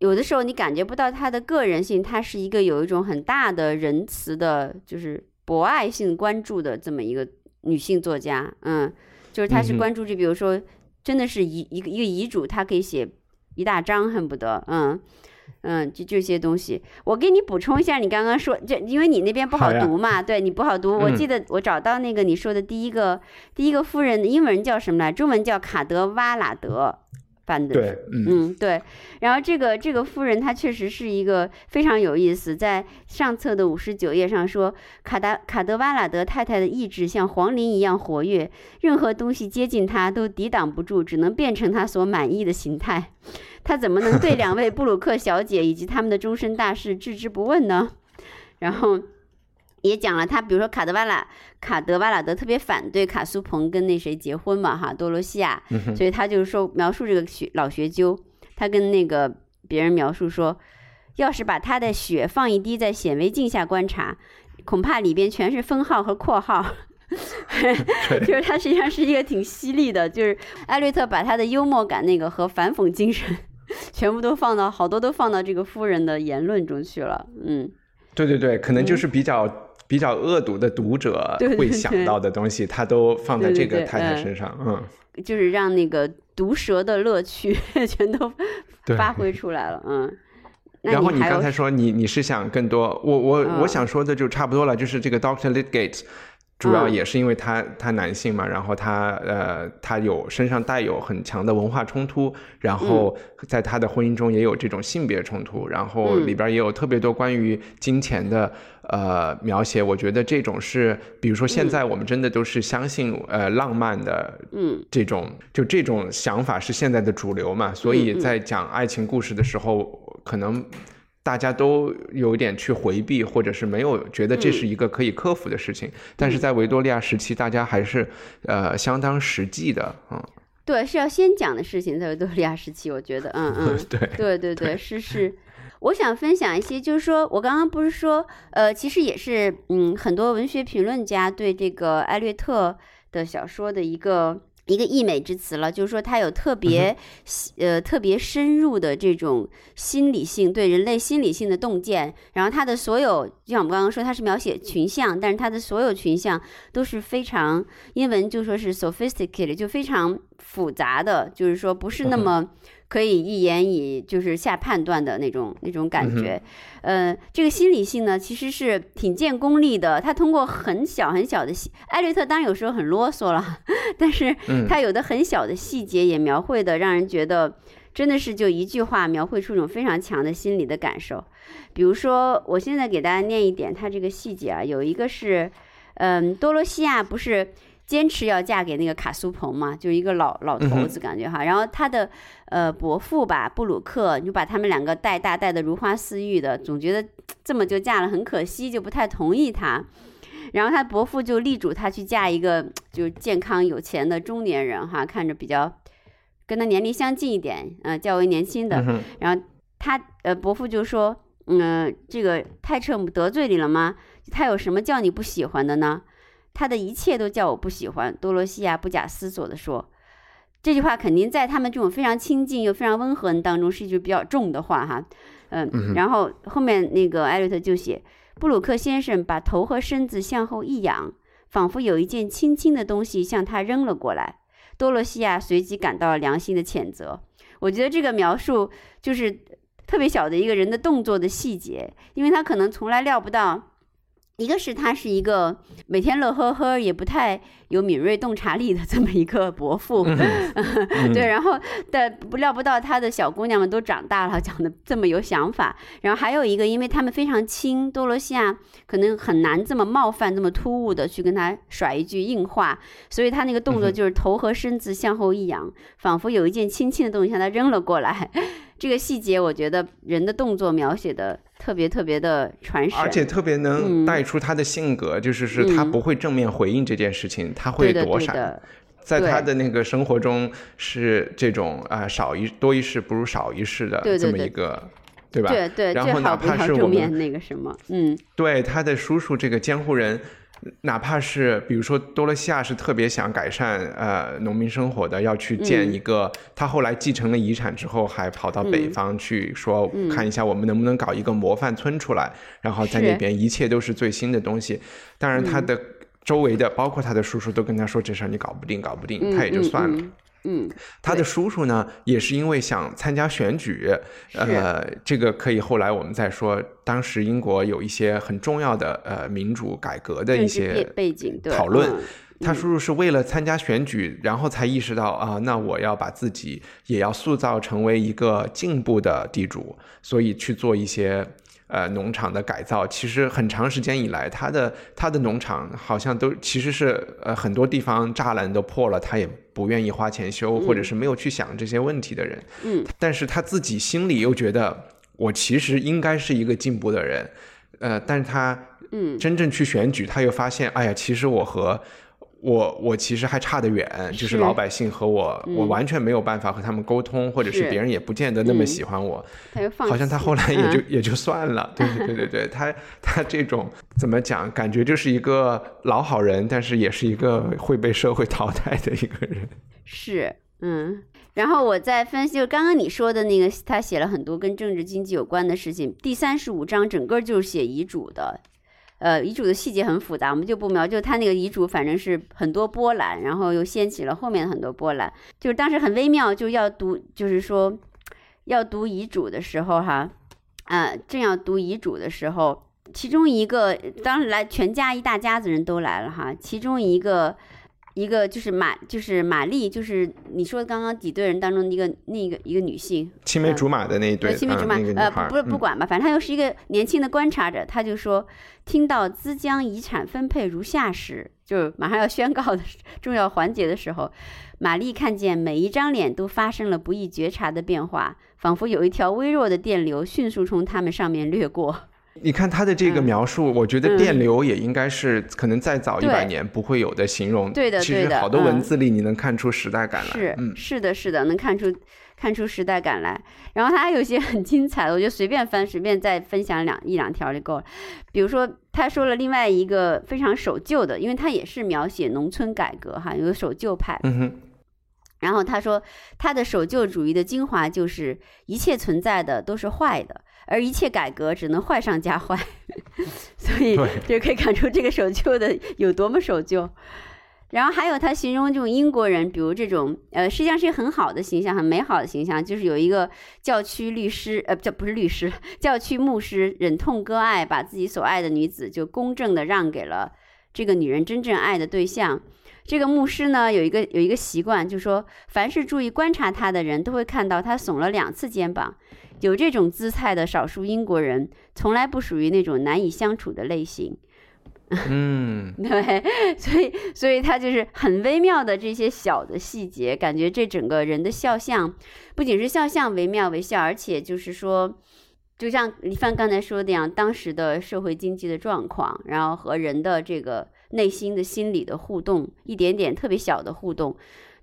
有的时候你感觉不到他的个人性，他是一个有一种很大的仁慈的，就是博爱性关注的这么一个女性作家，嗯，就是她是关注这，比如说真的是遗一个一个遗嘱，她可以写一大章，恨不得，嗯嗯，就这些东西。我给你补充一下，你刚刚说，就因为你那边不好读嘛，对你不好读，我记得我找到那个你说的第一个第一个夫人的，英文叫什么来？中文叫卡德瓦拉德。办的对，嗯，对。然后这个这个夫人她确实是一个非常有意思，在上册的五十九页上说，卡达卡德瓦拉德太太的意志像黄林一样活跃，任何东西接近她都抵挡不住，只能变成她所满意的形态。她怎么能对两位布鲁克小姐以及他们的终身大事置之不问呢？然后。也讲了他，比如说卡德瓦拉卡德瓦拉德特别反对卡苏彭跟那谁结婚嘛，哈，多罗西亚，所以他就是说描述这个学老学究，他跟那个别人描述说，要是把他的血放一滴在显微镜下观察，恐怕里边全是分号和括号，就是他实际上是一个挺犀利的，就是艾略特把他的幽默感那个和反讽精神，全部都放到好多都放到这个夫人的言论中去了，嗯，对对对，可能就是比较。比较恶毒的读者会想到的东西，他都放在这个太太身上，嗯，就是让那个毒蛇的乐趣 全都发挥出来了，嗯。然后你刚才说你你是想更多，我我我想说的就差不多了，就是这个 Doctor Lidgate 主要嗯。也是因为他他男性嘛，然后他呃他有身上带有很强的文化冲突，然后在他的婚姻中也有这种性别冲突，然后嗯。里边也有特别多关于金钱的呃描写。我觉得这种是，比如说现在我们真的都是相信呃浪漫的嗯这种就这种想法是现在的主流嘛，所以在讲爱情故事的时候，可能大家都有点去回避，或者是没有觉得这是一个可以克服的事情。但是在维多利亚时期，大家还是呃相当实际的，嗯，对，是要先讲的事情，在维多利亚时期，我觉得，嗯嗯，对，对对对，是是。我想分享一些，就是说我刚刚不是说，呃，其实也是，嗯，很多文学评论家对这个艾略特的小说的一个一个溢美之词了，就是说他有特别，呃，特别深入的这种心理性，对人类心理性的洞见。然后他的所有，就像我们刚刚说，他是描写群像，但是他的所有群像都是非常，英文就说是 sophisticated，就非常复杂的，就是说不是那么可以一言以就是下判断的那种那种感觉。呃，这个心理性呢，其实是挺见功力的。他通过很小很小的细，艾略特当然有时候很啰嗦了，但是他有的很小的细节也描绘的让人觉得真的是就一句话描绘出一种非常强的心理的感受。比如说，我现在给大家念一点他这个细节啊，有一个是，嗯，多罗西亚不是。坚持要嫁给那个卡苏彭嘛，就一个老老头子感觉哈。然后他的呃伯父吧，布鲁克，就把他们两个带大带的如花似玉的，总觉得这么就嫁了很可惜，就不太同意他。然后他伯父就力主他去嫁一个就健康有钱的中年人哈，看着比较跟他年龄相近一点，呃较为年轻的。嗯然后他呃伯父就说，嗯、这个泰彻姆得罪你了吗？他有什么叫你不喜欢的呢？他的一切都叫我不喜欢。多罗西亚不假思索地说，这句话肯定在他们这种非常亲近又非常温和人当中是一句比较重的话哈。嗯，然后后面那个艾略特就写，布鲁克先生把头和身子向后一仰，仿佛有一件轻轻的东西向他扔了过来。多罗西亚随即感到了良心的谴责。我觉得这个描述就是特别小的一个人的动作的细节，因为他可能从来料不到。一个是他是一个每天乐呵呵，也不太有敏锐洞察力的这么一个伯父，对，然后但不料不到他的小姑娘们都长大了，讲得这么有想法。然后还有一个，因为他们非常亲，多罗西亚可能很难这么冒犯、这么突兀的去跟他甩一句硬话，所以他那个动作就是头和身子向后一仰，仿佛有一件轻轻的东西向他扔了过来。这个细节，我觉得人的动作描写的特别特别的传神，而且特别能嗯带出他的性格，就是是他嗯不会正面回应这件事情，他会躲闪。对的，在他的那个生活中是这种啊、少一多一事不如少一事的这么一个，对吧？对对，然后哪怕是我们那个什么，嗯，对他的叔叔这个监护人，哪怕是比如说多罗西亚是特别想改善呃农民生活的，要去建嗯。一个，他后来继承了遗产之后，还跑到北嗯。方去说、看一下我们能不能搞一个模范村出来，然后在那边一切都是最新的东西。当然他的周围的，包括他的叔叔都跟他说这事儿你搞不定，搞不定，嗯他也就嗯算了。嗯嗯，他的叔叔呢，也是因为想参加选举，呃，这个可以后来我们再说。当时英国有一些很重要的呃民主改革的一些背景对讨论嗯他叔叔是为了参加选举，然后才意识到啊，那我要把自己也要塑造成为一个进步的地主，所以去做一些呃农场的改造。其实很长时间以来，他的他的农场好像都其实是呃很多地方栅栏都破了，他也不愿意花钱修，或者是没有去想这些问题的人。嗯，但是他自己心里又觉得，我其实应该是一个进步的人。呃，但是他嗯真正去选举，他又发现，哎呀，其实我和我我其实还差得远，就是是老百姓和我，我嗯完全没有办法和他们沟通，或者是是别人也不见得那么嗯喜欢我。好像他后来也就、嗯也就算了，对对对对对，他他这种怎么讲，感觉就是一个老好人，但是也是一个会被社会淘汰的一个人。是，嗯。然后我在分析，就刚刚你说的那个，他写了很多跟政治经济有关的事情。第三十五章整个就是写遗嘱的，呃，遗嘱的细节很复杂，我们就不描。就他那个遗嘱，反正是很多波澜，然后又掀起了后面很多波澜。就是当时很微妙，就要读，就是说要读遗嘱的时候哈，啊、正要读遗嘱的时候，其中一个当时来全家一大家子人都来了哈，其中一个一个就是玛就是玛丽，就是你说刚刚几对人当中的一个那个一个女性，青梅竹马的那一对，呃青梅竹马，呃，不不不嗯管吧，反正她又是一个年轻的观察者，他就说，听到资江遗产分配如下时，就是马上要宣告的重要环节的时候，玛丽看见每一张脸都发生了不易觉察的变化，仿佛有一条微弱的电流迅速从他们上面掠过。你看他的这个嗯描述，我觉得嗯电流也应该是可能再早一对百年不会有的形容。对的对的其实好多嗯文字里你能看出时代感来。是，嗯，是的，是的，能看出看出时代感来。然后他还有一些很精彩的，我就随便翻，随便再分享两一两条就够了。比如说，他说了另外一个非常守旧的，因为他也是描写农村改革哈，有个守旧派。嗯哼，然后他说，他的守旧主义的精华就是一切存在的都是坏的，而一切改革只能坏上加坏。所以就可以看出这个守旧的有多么守旧。然后还有他形容这种英国人，比如这种呃，实际上是一个很好的形象，很美好的形象，就是有一个教区律师，呃，这不是律师，教区牧师忍痛割爱，把自己所爱的女子就公正的让给了这个女人真正爱的对象。这个牧师呢，有一个有一个习惯，就是说，凡是注意观察他的人都会看到他耸了两次肩膀。有这种姿态的少数英国人，从来不属于那种难以相处的类型。嗯，对，所以所以他就是很微妙的这些小的细节，感觉这整个人的肖像，不仅是肖像惟妙惟肖，而且就是说，就像李范刚才说的一样，当时的社会经济的状况，然后和人的这个内心的心理的互动，一点点特别小的互动。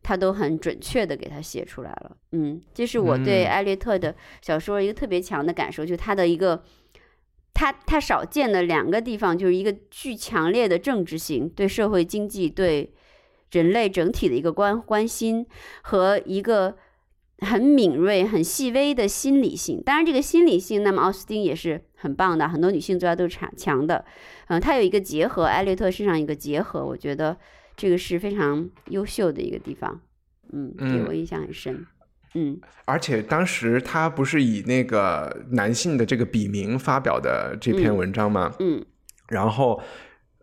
他都很准确的给他写出来了，嗯，这是我对嗯艾略特的小说一个特别强的感受，就他的一个他他少见的两个地方，就是一个巨强烈的政治性，对社会经济、对人类整体的一个关关心，和一个很敏锐、很细微的心理性。当然，这个心理性，那么奥斯汀也是很棒的，很多女性作家都是强强的。嗯，他有一个结合，艾略特身上一个结合，我觉得这个是非常优秀的一个地方。嗯，给嗯我印象很深。嗯而且当时他不是以那个男性的这个笔名发表的这篇嗯文章吗？嗯然后，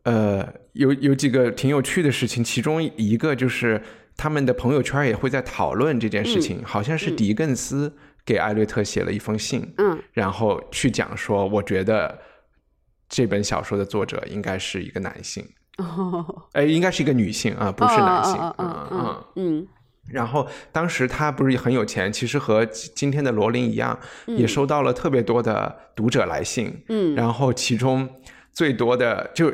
呃，有有几个挺有趣的事情，其中一个就是他们的朋友圈也会在讨论这件事情，好像是嗯狄更斯给艾略特写了一封信，嗯然后去讲说，我觉得这本小说的作者应该是一个男性，哦，哎，应该是一个女性啊，不是男性，嗯哦哦嗯然后当时他不是很有钱，其实和今今天的罗琳一样，也收到了特别多的读者来信。嗯然后其中最多的就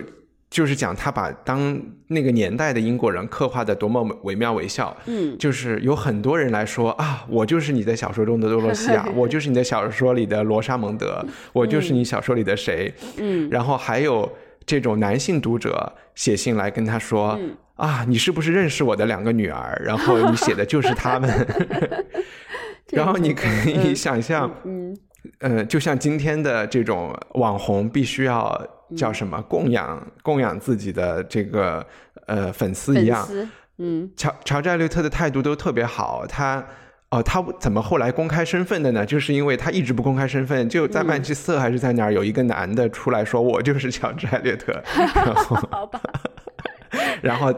就是讲他把当那个年代的英国人刻画的多么惟妙惟肖。嗯就是有很多人来说啊，我就是你的小说中的多罗西亚，我就是你的小说里的罗莎蒙德，我就是你小说里的谁。嗯然后还有这种男性读者写信来跟他说、嗯啊，你是不是认识我的两个女儿？然后你写的就是她们。然后你可以想象，嗯呃，就像今天的这种网红，必须要叫什么供养供养自己的这个呃粉丝一样。嗯乔乔治艾略特的态度都特别好，他。哦，他怎么后来公开身份的呢？就是因为他一直不公开身份，就在曼彻斯特还是在哪儿，有一个男的出来说：“我就是乔治艾略特。”然后，好吧然后，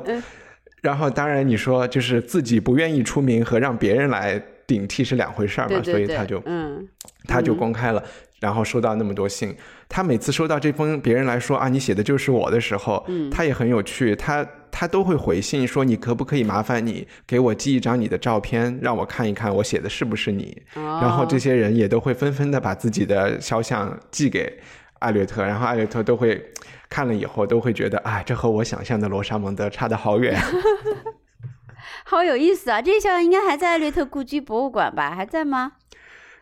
然后，当然你说就是自己不愿意出名和让别人来顶替是两回事儿嘛，对对对所以他就嗯他就嗯公开了，然后收到那么多信。他每次收到这封别人来说啊，你写的就是我的时候，嗯他也很有趣，他他都会回信说，你可不可以麻烦你给我寄一张你的照片，让我看一看我写的是不是你。然后这哦些人也都会纷纷的把自己的肖像寄给艾略特，然后艾略特都会看了以后都会觉得，哎，这和我想象的罗莎蒙德差得好远。好有意思啊！这肖像应该还在艾略特故居博物馆吧？还在吗？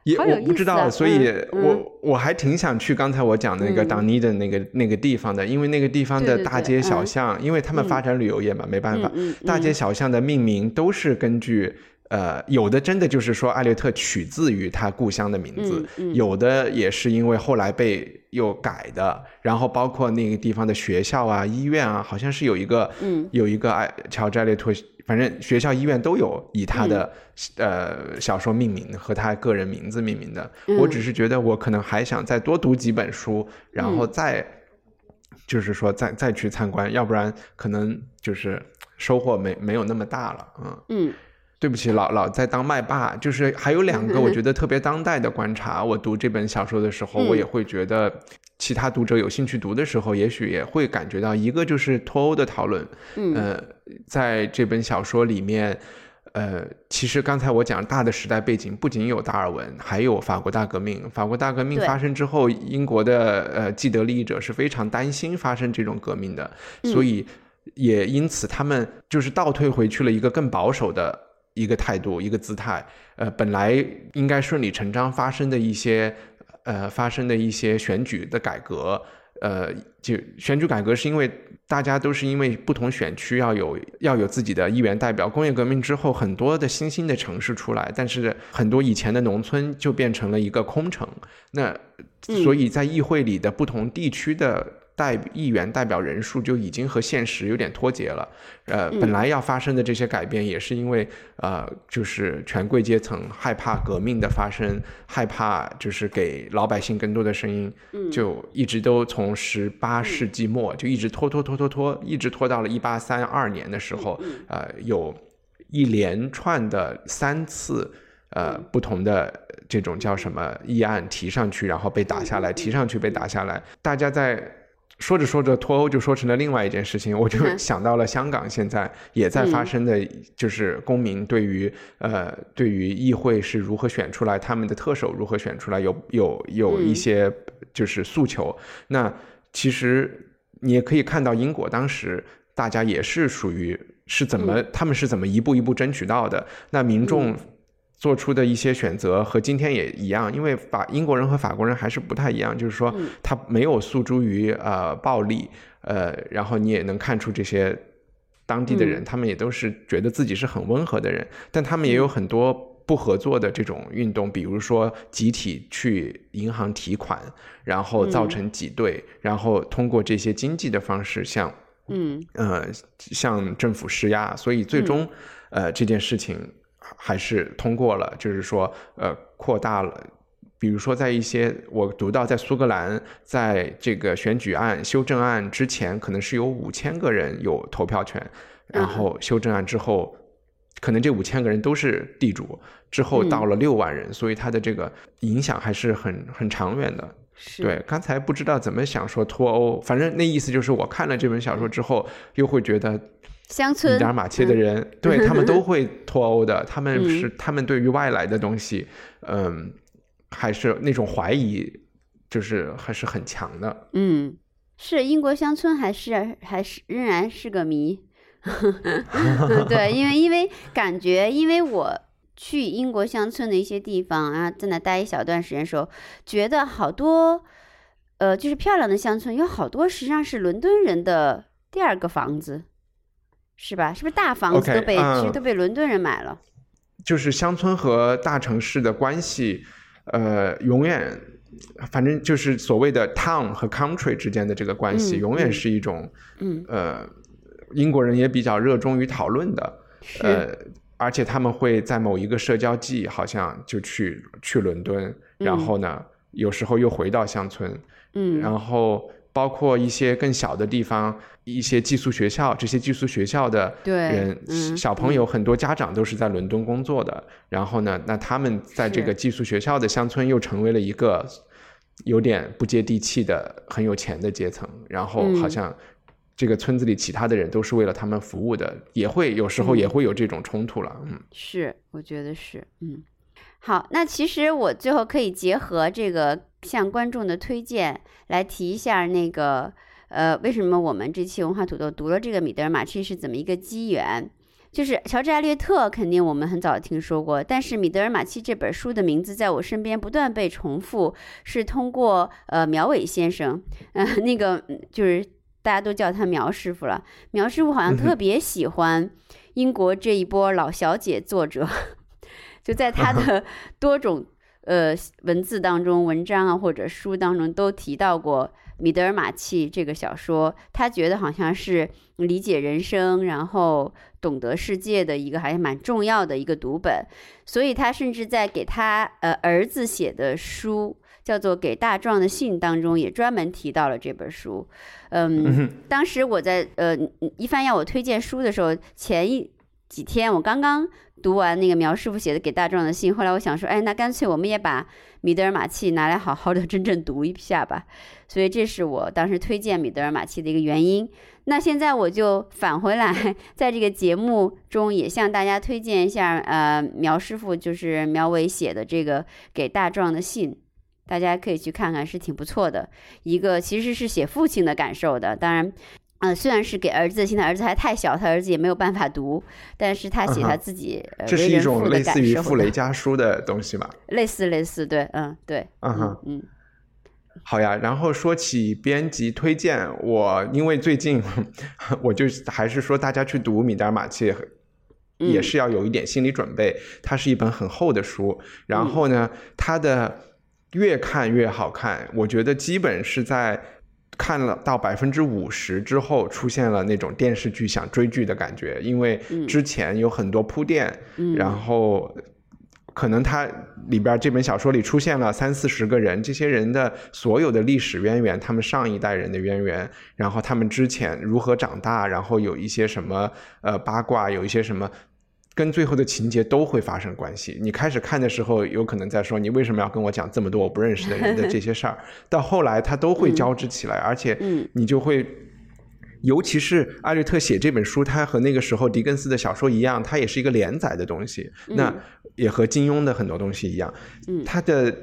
也我不知道，啊所以嗯我、我还挺想去刚才我讲的那个嗯。当尼的那个、那个地方的，因为那个地方的大街小嗯。巷，因为他们发展旅游业嘛，没办法，大街小巷的命名都是根据。呃，有的真的就是说艾略特取自于他故乡的名字，嗯嗯。有的也是因为后来被又改的，然后包括那个地方的学校啊、医院啊，好像是有一个，嗯。有一个艾乔治艾略特反正学校、医院都有以他的、呃小说命名和他个人名字命名的。我只是觉得我可能还想再多读几本书，然后再、就是说再再去参观，要不然可能就是收获没没有那么大了。嗯。嗯对不起，老老在当麦霸，就是还有两个我觉得特别当代的观察。我读这本小说的时候，嗯我也会觉得，其他读者有兴趣读的时候，也许也会感觉到，一个就是脱欧的讨论，嗯呃，在这本小说里面，呃，其实刚才我讲大的时代背景，不仅有达尔文，还有法国大革命。法国大革命发生之后，英国的呃既得利益者是非常担心发生这种革命的，嗯所以也因此他们就是倒退回去了一个更保守的一个态度、一个姿态。呃，本来应该顺理成章发生的一些呃发生的一些选举的改革，呃，就选举改革是因为大家都是因为不同选区要有要有自己的议员代表。工业革命之后，很多的新兴的城市出来，但是很多以前的农村就变成了一个空城。那所以在议会里的不同地区的代议员代表人数就已经和现实有点脱节了。呃，本来要发生的这些改变，也是因为呃，就是权贵阶层害怕革命的发生，害怕就是给老百姓更多的声音，就一直都从十八世纪末就一直拖拖拖拖拖，一直拖到了一八三二年的时候，呃，有一连串的三次。呃，不同的这种叫什么议案提上去，然后被打下来，提上去被打下来，大家在说着说着脱欧就说成了另外一件事情，我就嗯。想到了香港现在也在发生的，就是公民对于呃对于议会是如何选出来，他们的特首如何选出来，有有有一些就是诉求。那其实你也可以看到英国当时大家也是属于是怎么、他们是怎么一步一步争取到的，那民众。做出的一些选择和今天也一样，因为法英国人和法国人还是不太一样，就是说他没有诉诸于呃暴力，呃，然后你也能看出这些当地的人，他们也都是觉得自己是很温和的人，但他们也有很多不合作的这种运动，比如说集体去银行提款，然后造成挤兑，然后通过这些经济的方式向嗯。呃向政府施压，所以最终、呃这件事情还是通过了，就是说呃扩大了。比如说，在一些我读到，在苏格兰，在这个选举案修正案之前，可能是有五千个人有投票权，然后修正案之后，可能这五千个人都是地主，之后到了六万人，所以它的这个影响还是很很长远的。对，刚才不知道怎么想说脱欧，反正那意思就是我看了这本小说之后，又会觉得乡村米德尔马切的人，对他们 都会脱欧的，他们嗯是他们对于外来的东西，嗯，还是那种怀疑，就是还是很强的。嗯，是英国乡村还是还是仍然是个谜。对，因为因为感觉，因为我去英国乡村的一些地方啊，在那待一小段时间的时候，觉得好多，呃，就是漂亮的乡村，有好多实际上是伦敦人的第二个房子，是吧？是不是大房子都被其实嗯都被伦敦人买了？就是乡村和大城市的关系，呃，永远，反正就是所谓的 town 和 country 之间的这个关系，嗯永远嗯是一种，嗯，呃，英国人也比较热衷于讨论的，是，呃，而且他们会在某一个社交季，好像就去去伦敦，然后呢，有时候又回到乡村，嗯，然后包括一些更小的地方，一些寄宿学校，这些寄宿学校的对人，嗯小朋友很多家长都是在伦敦工作的，然后呢，那他们在这个寄宿学校的乡村又成为了一个有点不接地气的很有钱的阶层，然后好嗯像。这个村子里其他的人都是为了他们服务的，也会有时候也会有这种冲突了。嗯，是，我觉得是，嗯，好，那其实我最后可以结合这个向观众的推荐来提一下那个，呃，为什么我们这期文化土豆读了这个米德尔马契是怎么一个机缘？就是乔治·艾略特，肯定我们很早听说过，但是米德尔马契这本书的名字在我身边不断被重复，是通过呃苗伟先生，呃，那个嗯就是大家都叫他苗师傅了，苗师傅好像特别喜欢英国这一波老小姐作者，就在他的 多种呃文字当中、文章啊或者书当中都提到过《米德尔马契》这个小说，他觉得好像是理解人生，然后懂得世界的一个还蛮重要的一个读本，所以他甚至在给他呃儿子写的书。叫做《给大壮的信》当中也专门提到了这本书，嗯，当时我在呃一帆要我推荐书的时候，前一几天我刚刚读完那个苗师傅写的《给大壮的信》，后来我想说，哎，那干脆我们也把米德尔马契拿来好好的真正读一下吧，所以这是我当时推荐米德尔马契的一个原因。那现在我就返回来，在这个节目中也向大家推荐一下，呃，苗师傅就是苗伟写的这个《给大壮的信》。大家可以去看看，是挺不错的。一个其实是写父亲的感受的，当然，呃，虽然是给儿子，现在儿子还太小，他儿子也没有办法读，但是他写他自己这是一种类似于傅雷家书的东西嘛？类似类似，对，嗯，对，嗯哼，嗯，好呀。然后说起编辑推荐，我因为最近 我就还是说大家去读米德尔马契，也是要有一点心理准备。它是一本很厚的书，然后呢，它的。越看越好看，我觉得基本是在看了到百分之五十之后，出现了那种电视剧想追剧的感觉，因为之前有很多铺垫，然后可能它里边这本小说里出现了三四十个人，这些人的所有的历史渊源，他们上一代人的渊源，然后他们之前如何长大，然后有一些什么呃八卦，有一些什么。跟最后的情节都会发生关系。你开始看的时候，有可能在说你为什么要跟我讲这么多我不认识的人的这些事儿，到后来他都会交织起来，而且你就会，尤其是艾略特写这本书，他和那个时候狄更斯的小说一样，它也是一个连载的东西，那也和金庸的很多东西一样，他的。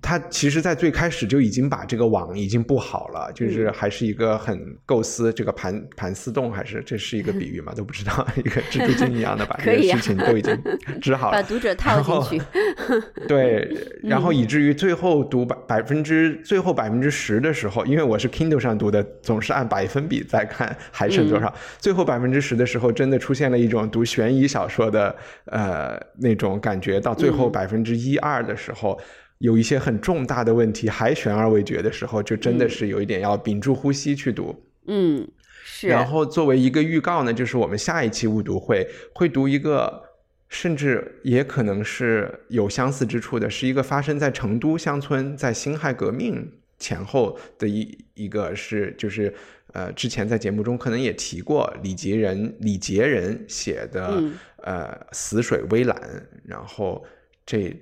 他其实，在最开始就已经把这个网已经布好了，就是还是一个很构思这个盘盘丝洞，还是这是一个比喻嘛？都不知道，一个 蜘蛛精一样的把这个事情都已经 织好了，把读者套进去。对，然后以至于最后读百百分之最后百分之十的时候，因为我是 Kindle 上读的，总是按百分比在看，还剩多少？最后百分之十的时候，真的出现了一种读悬疑小说的呃那种感觉。到最后百分之一二的时候。有一些很重大的问题还悬而未决的时候，就真的是有一点要屏住呼吸去读。嗯，是。然后作为一个预告呢，就是我们下一期误读会会读一个，甚至也可能是有相似之处的，是一个发生在成都乡村，在辛亥革命前后的一一个是就是呃，之前在节目中可能也提过李杰人李杰人写的呃《死水微澜》，然后这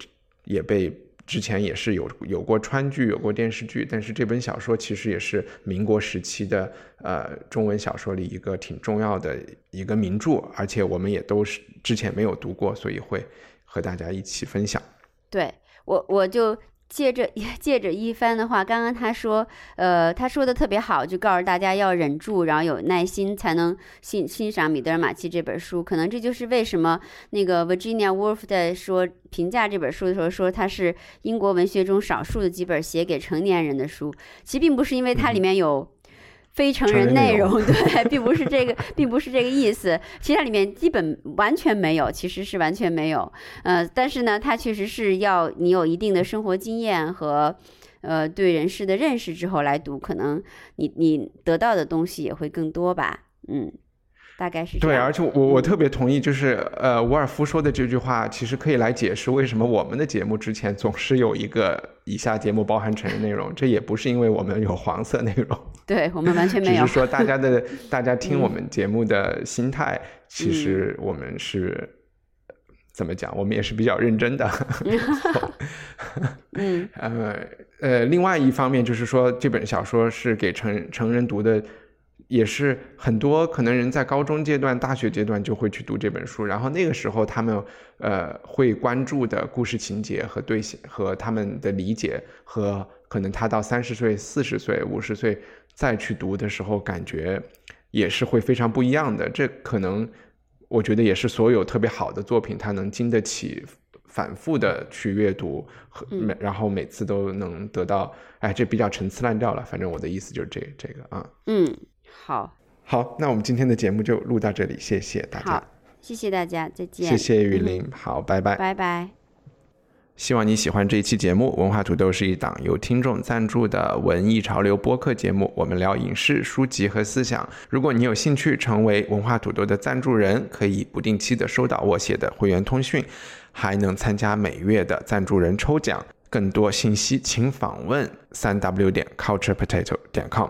也被。之前也是有有过川剧，有过电视剧，但是这本小说其实也是民国时期的呃中文小说里一个挺重要的一个名著，而且我们也都是之前没有读过，所以会和大家一起分享。对我我就。借着 借着一番的话，刚刚他说，呃，他说的特别好，就告诉大家要忍住，然后有耐心，才能欣欣赏《米德尔马契》这本书。可能这就是为什么那个 Virginia Woolf 在说评价这本书的时候，说它是英国文学中少数的几本写给成年人的书。其实并不是因为它里面有。非成人内容，对，并不是这个，并不是这个意思。其实它里面基本完全没有，其实是完全没有。呃，但是呢，它确实是要你有一定的生活经验和呃对人事的认识之后来读，可能你你得到的东西也会更多吧。嗯。大概是这样对，而且我我特别同意，就是呃，伍尔夫说的这句话，其实可以来解释为什么我们的节目之前总是有一个以下节目包含成人内容，这也不是因为我们有黄色内容，对我们完全 没有，只是说大家的大家 听我们节目的心态，其实我们是怎么讲，我们也是比较认真的。嗯，呃呃，另外一方面就是说，这本小说是给成成人读的。也是很多可能人在高中阶段、大学阶段就会去读这本书，然后那个时候他们呃会关注的故事情节和对和他们的理解，和可能他到三十岁、四十岁、五十岁再去读的时候，感觉也是会非常不一样的。这可能我觉得也是所有特别好的作品，它能经得起反复的去阅读，和每然后每次都能得到，哎，这比较陈词滥调了。反正我的意思就是这这个啊，嗯。好，好，那我们今天的节目就录到这里，谢谢大家。好，谢谢大家，再见。谢谢雨林，好，拜拜，拜拜。希望你喜欢这一期节目。文化土豆是一档由听众赞助的文艺潮流播客节目，我们聊影视、书籍和思想。如果你有兴趣成为文化土豆的赞助人，可以不定期的收到我写的会员通讯，还能参加每月的赞助人抽奖。更多信息请访问三 w 点 culturepotato 点 com。